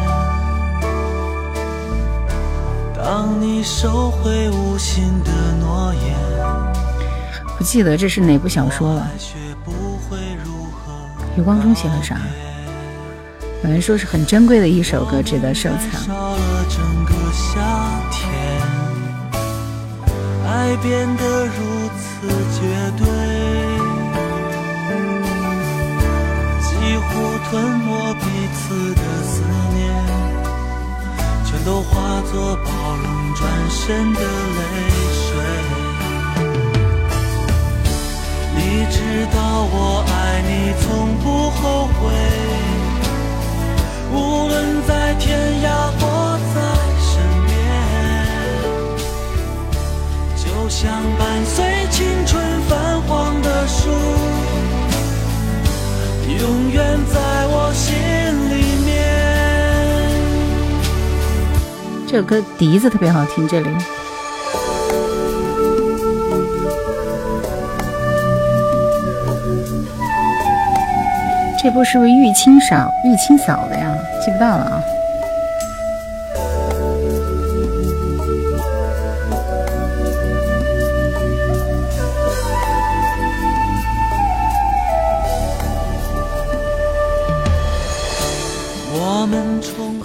当你收回无心的诺言，不记得这是哪部小说了。余光中写了啥？有人说是很珍贵的一首歌，值得收藏。爱变得如此绝对，吞没彼此的思念，全都化作包容转身的泪水。你知道我爱你，从不后悔。无论在天涯或在身边，就像伴随青春泛黄的树，永远在我心里面。这首歌笛子特别好听，这里。这部是不是玉清嫂玉清嫂的呀？记不到了啊。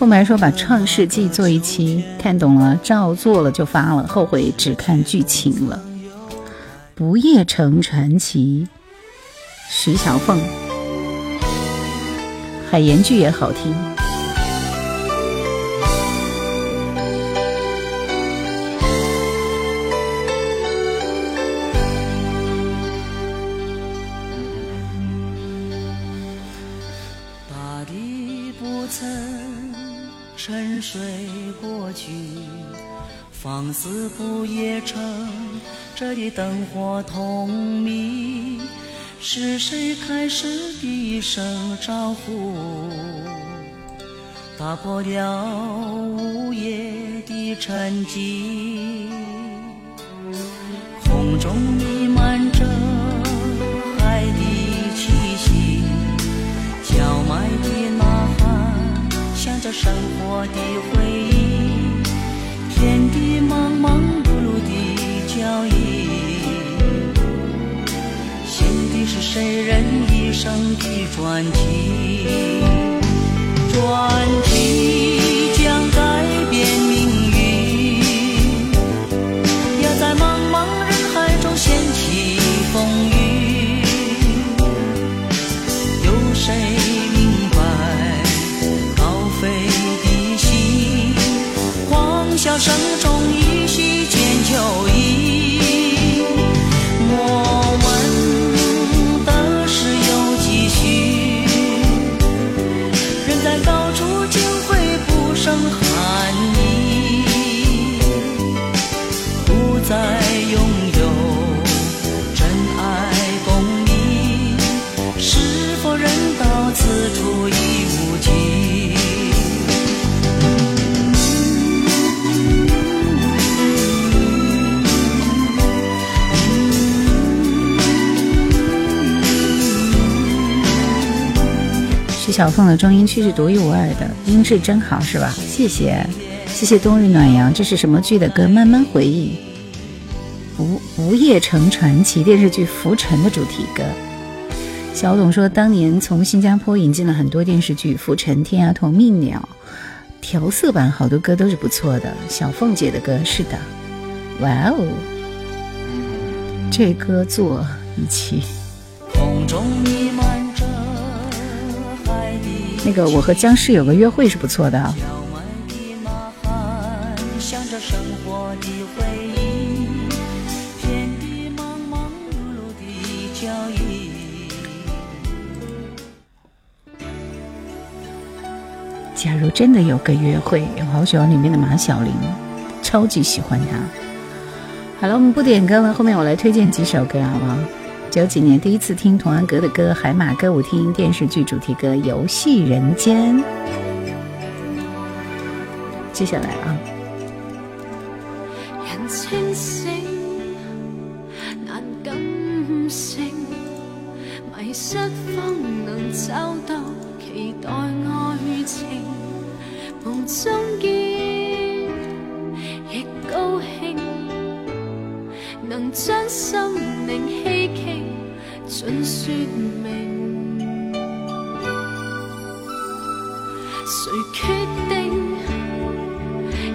空白说把《创世纪》做一期，看懂了照做了就发了，后悔只看剧情了。不夜城传奇，徐小凤，海盐剧也好听。灯火通明。是谁开始低声招呼，打破了午夜的沉寂？空中弥漫着海的气息。叫卖的呐喊，响着生活的回忆，天地忙忙碌碌的脚印谁人一生的传奇，传奇将改变命运，要在茫茫人海中掀起风雨。有谁明白高飞的心？狂笑声小凤的中音区是独一无二的，音质真好，是吧？谢谢，谢谢冬日暖阳。这是什么剧的歌？慢慢回忆。不不夜城传奇电视剧《浮沉》的主题歌。小董说，当年从新加坡引进了很多电视剧，《浮沉》《天涯同》《命鸟》，调色版好多歌都是不错的。小凤姐的歌是的，哇哦，这歌做一期。风中弥漫着海底那个我和僵尸有个约会是不错的。假如真的有个约会，我好喜欢里面的马小玲，超级喜欢她。好了，我们不点歌了，后面我来推荐几首歌，好不好？九几年第一次听童安格的歌，《海马歌舞厅》电视剧主题歌《游戏人间》。接下来啊，盡說明。誰決定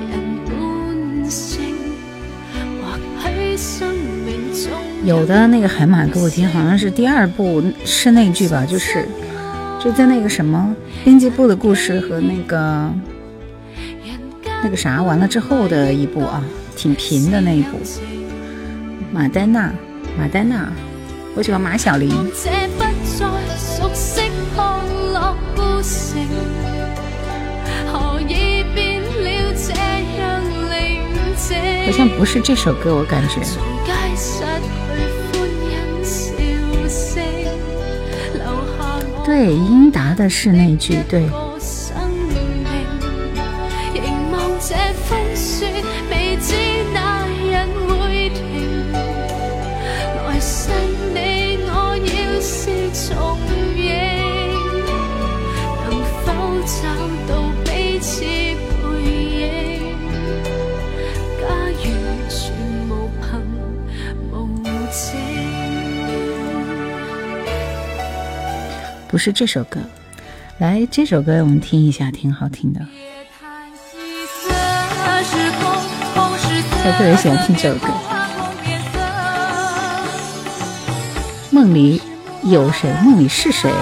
人本性？或許生命中有的那个《海马给我听》好像是第二部是那句吧，就是就在那个什么编辑部的故事和那个那个啥完了之后的一部啊，挺平的那一部。马丹娜，马丹娜，我喜欢马小玲。好像不是这首歌，我感覺。從街失去歡欣笑聲，留下我對，英达的室內劇，對。不是这首歌，来这首歌我们听一下，挺好听的。他特别喜欢听这首歌。梦里有谁？梦里是谁？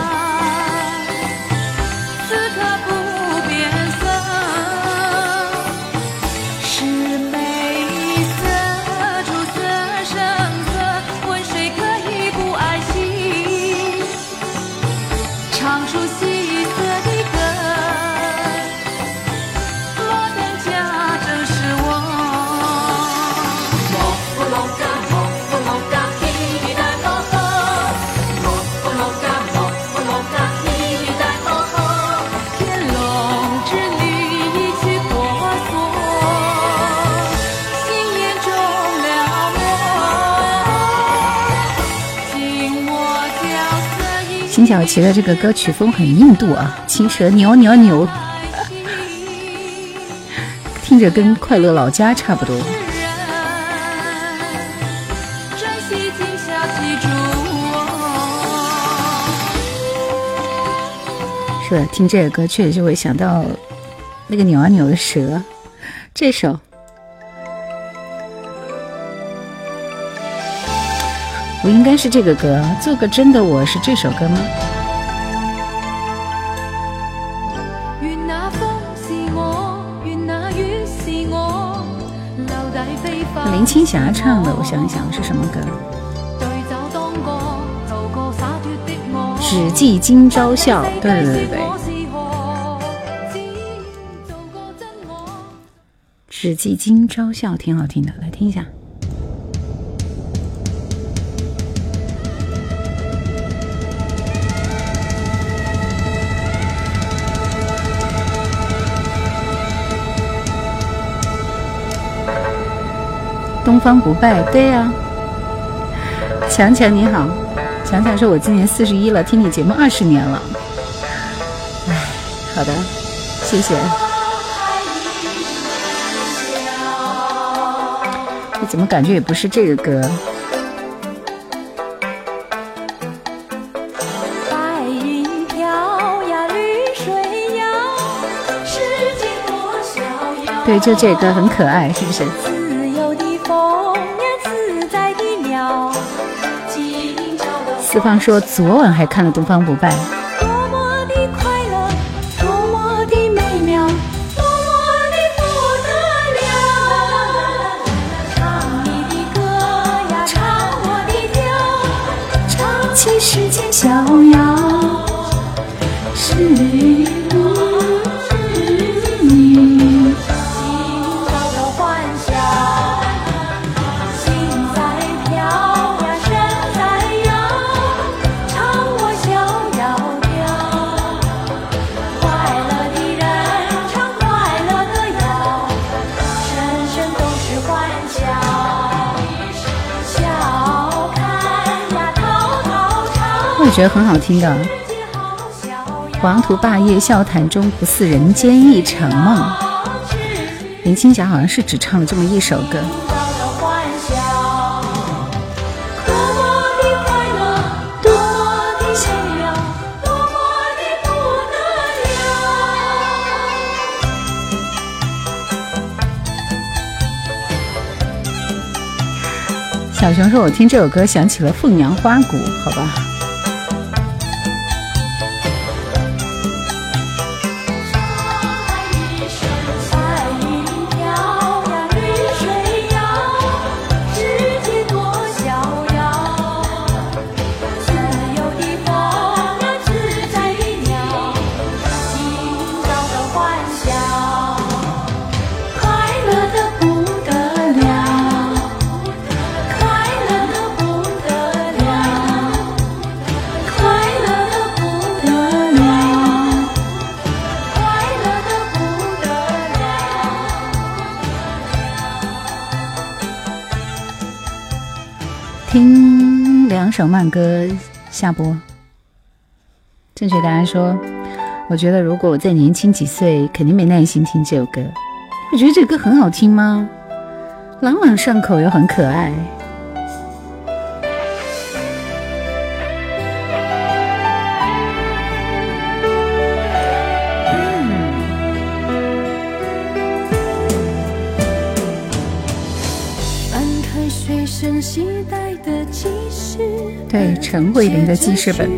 小琪的这个歌曲风很印度啊，青蛇扭扭扭，听着跟快乐老家差不多。是的，听这个歌确实就会想到那个扭啊扭的蛇。这首，我应该是这个歌，做个真的我是这首歌吗？林青霞唱的，我想一想是什么歌？只记今朝笑，对对对对，只记今朝笑挺好听的，来听一下。东方不败，对呀。强强你好，强强说：“我今年四十一了，听你节目二十年了。”哎，好的，谢谢。我怎么感觉也不是这个歌？对，就这歌很可爱，是不是？四方说昨晚还看了《东方不败》。觉得很好听的，黄土霸业笑谈中不似人间一场梦。林青霞好像是只唱了这么一首歌。小熊说：“我听这首歌想起了凤阳花鼓，好吧。”首慢歌下播。正确答案说：“我觉得如果我再年轻几岁，肯定没耐心听这首歌。你觉得这歌很好听吗？朗朗上口又很可爱。”陈慧琳的记事本。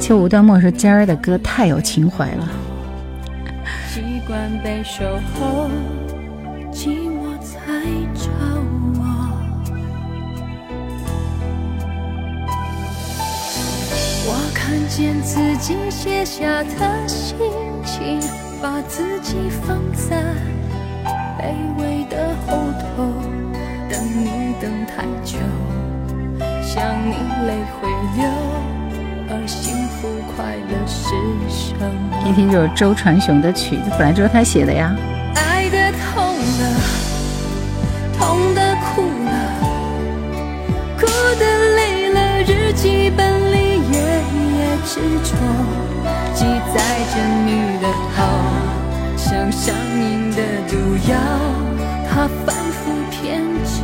秋无端墨说尖儿的歌太有情怀了。我看见自己写下的心情，把自己放在卑微的后头，等你等太久，想你泪会流，而幸福快乐是什么？一听就是周传雄的曲子，本来就是他写的呀。爱的痛了，痛的哭了，哭的累了，日记本里夜夜执着，记载着你的好，像上瘾的毒药，它反复骗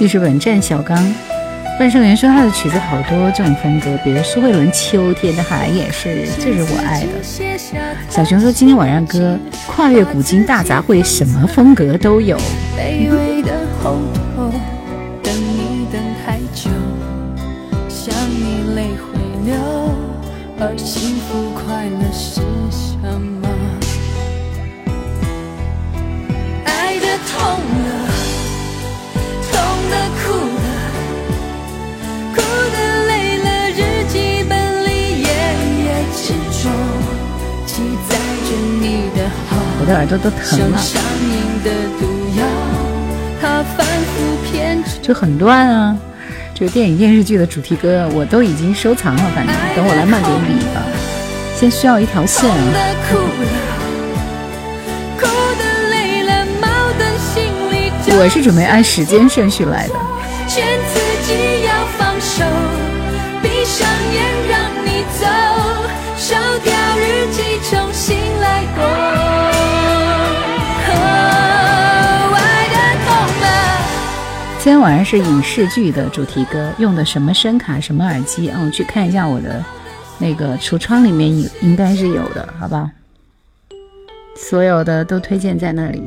记事本战小刚，万圣元说他的曲子好多这种风格，比如苏慧伦《秋天的海》也是，这是我爱的。小熊说今天晚上歌跨越古今大杂烩，什么风格都有。等你等太久，想你泪会流，而幸福快乐是我的耳朵都疼了，就很乱啊。这个电影电视剧的主题歌我都已经收藏了，反正等我来慢点理吧。先需要一条线我是准备按时间顺序来的。劝自己要放手，闭上眼让你走，烧掉日记，重新来过。今天晚上是影视剧的主题歌，用的什么声卡、什么耳机啊？我去看一下我的那个橱窗里面应，应该是有的，好不好？所有的都推荐在那里。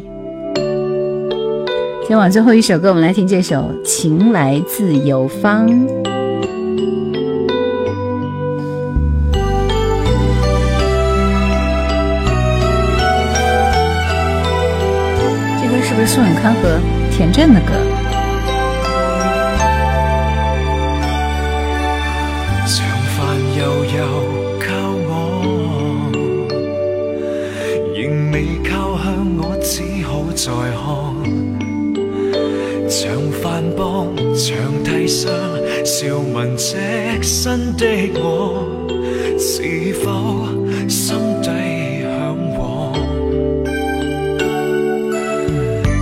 今晚最后一首歌，我们来听这首《情来自有方》。这歌是不是宋永康和田震的歌？再看。長飯幫長替上，笑問隻身的我，是否心底向往？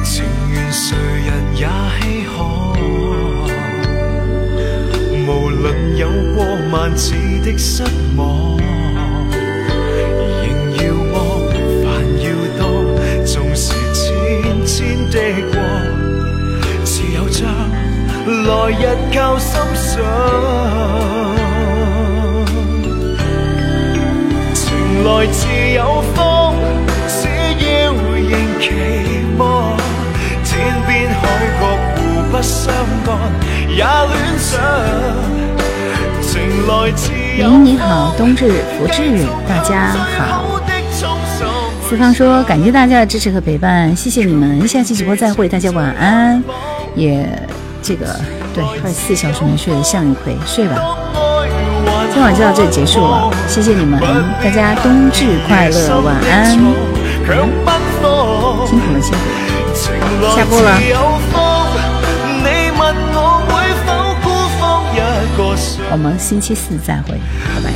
情願誰人也稀罕。無論有過萬次的失望，過，自有將來日靠心上。情來自有風，只要仍期望，天邊海角互不相干，也戀上。情來自有林你好，冬至福至，大家好。对方说：“感谢大家的支持和陪伴，谢谢你们，下期直播再会，大家晚安。也这个对二十四小时没睡的向日葵，睡吧。今晚就到这里结束了，谢谢你们，大家冬至快乐，晚安，辛苦了辛苦了，下播了。我们星期四再会，拜拜。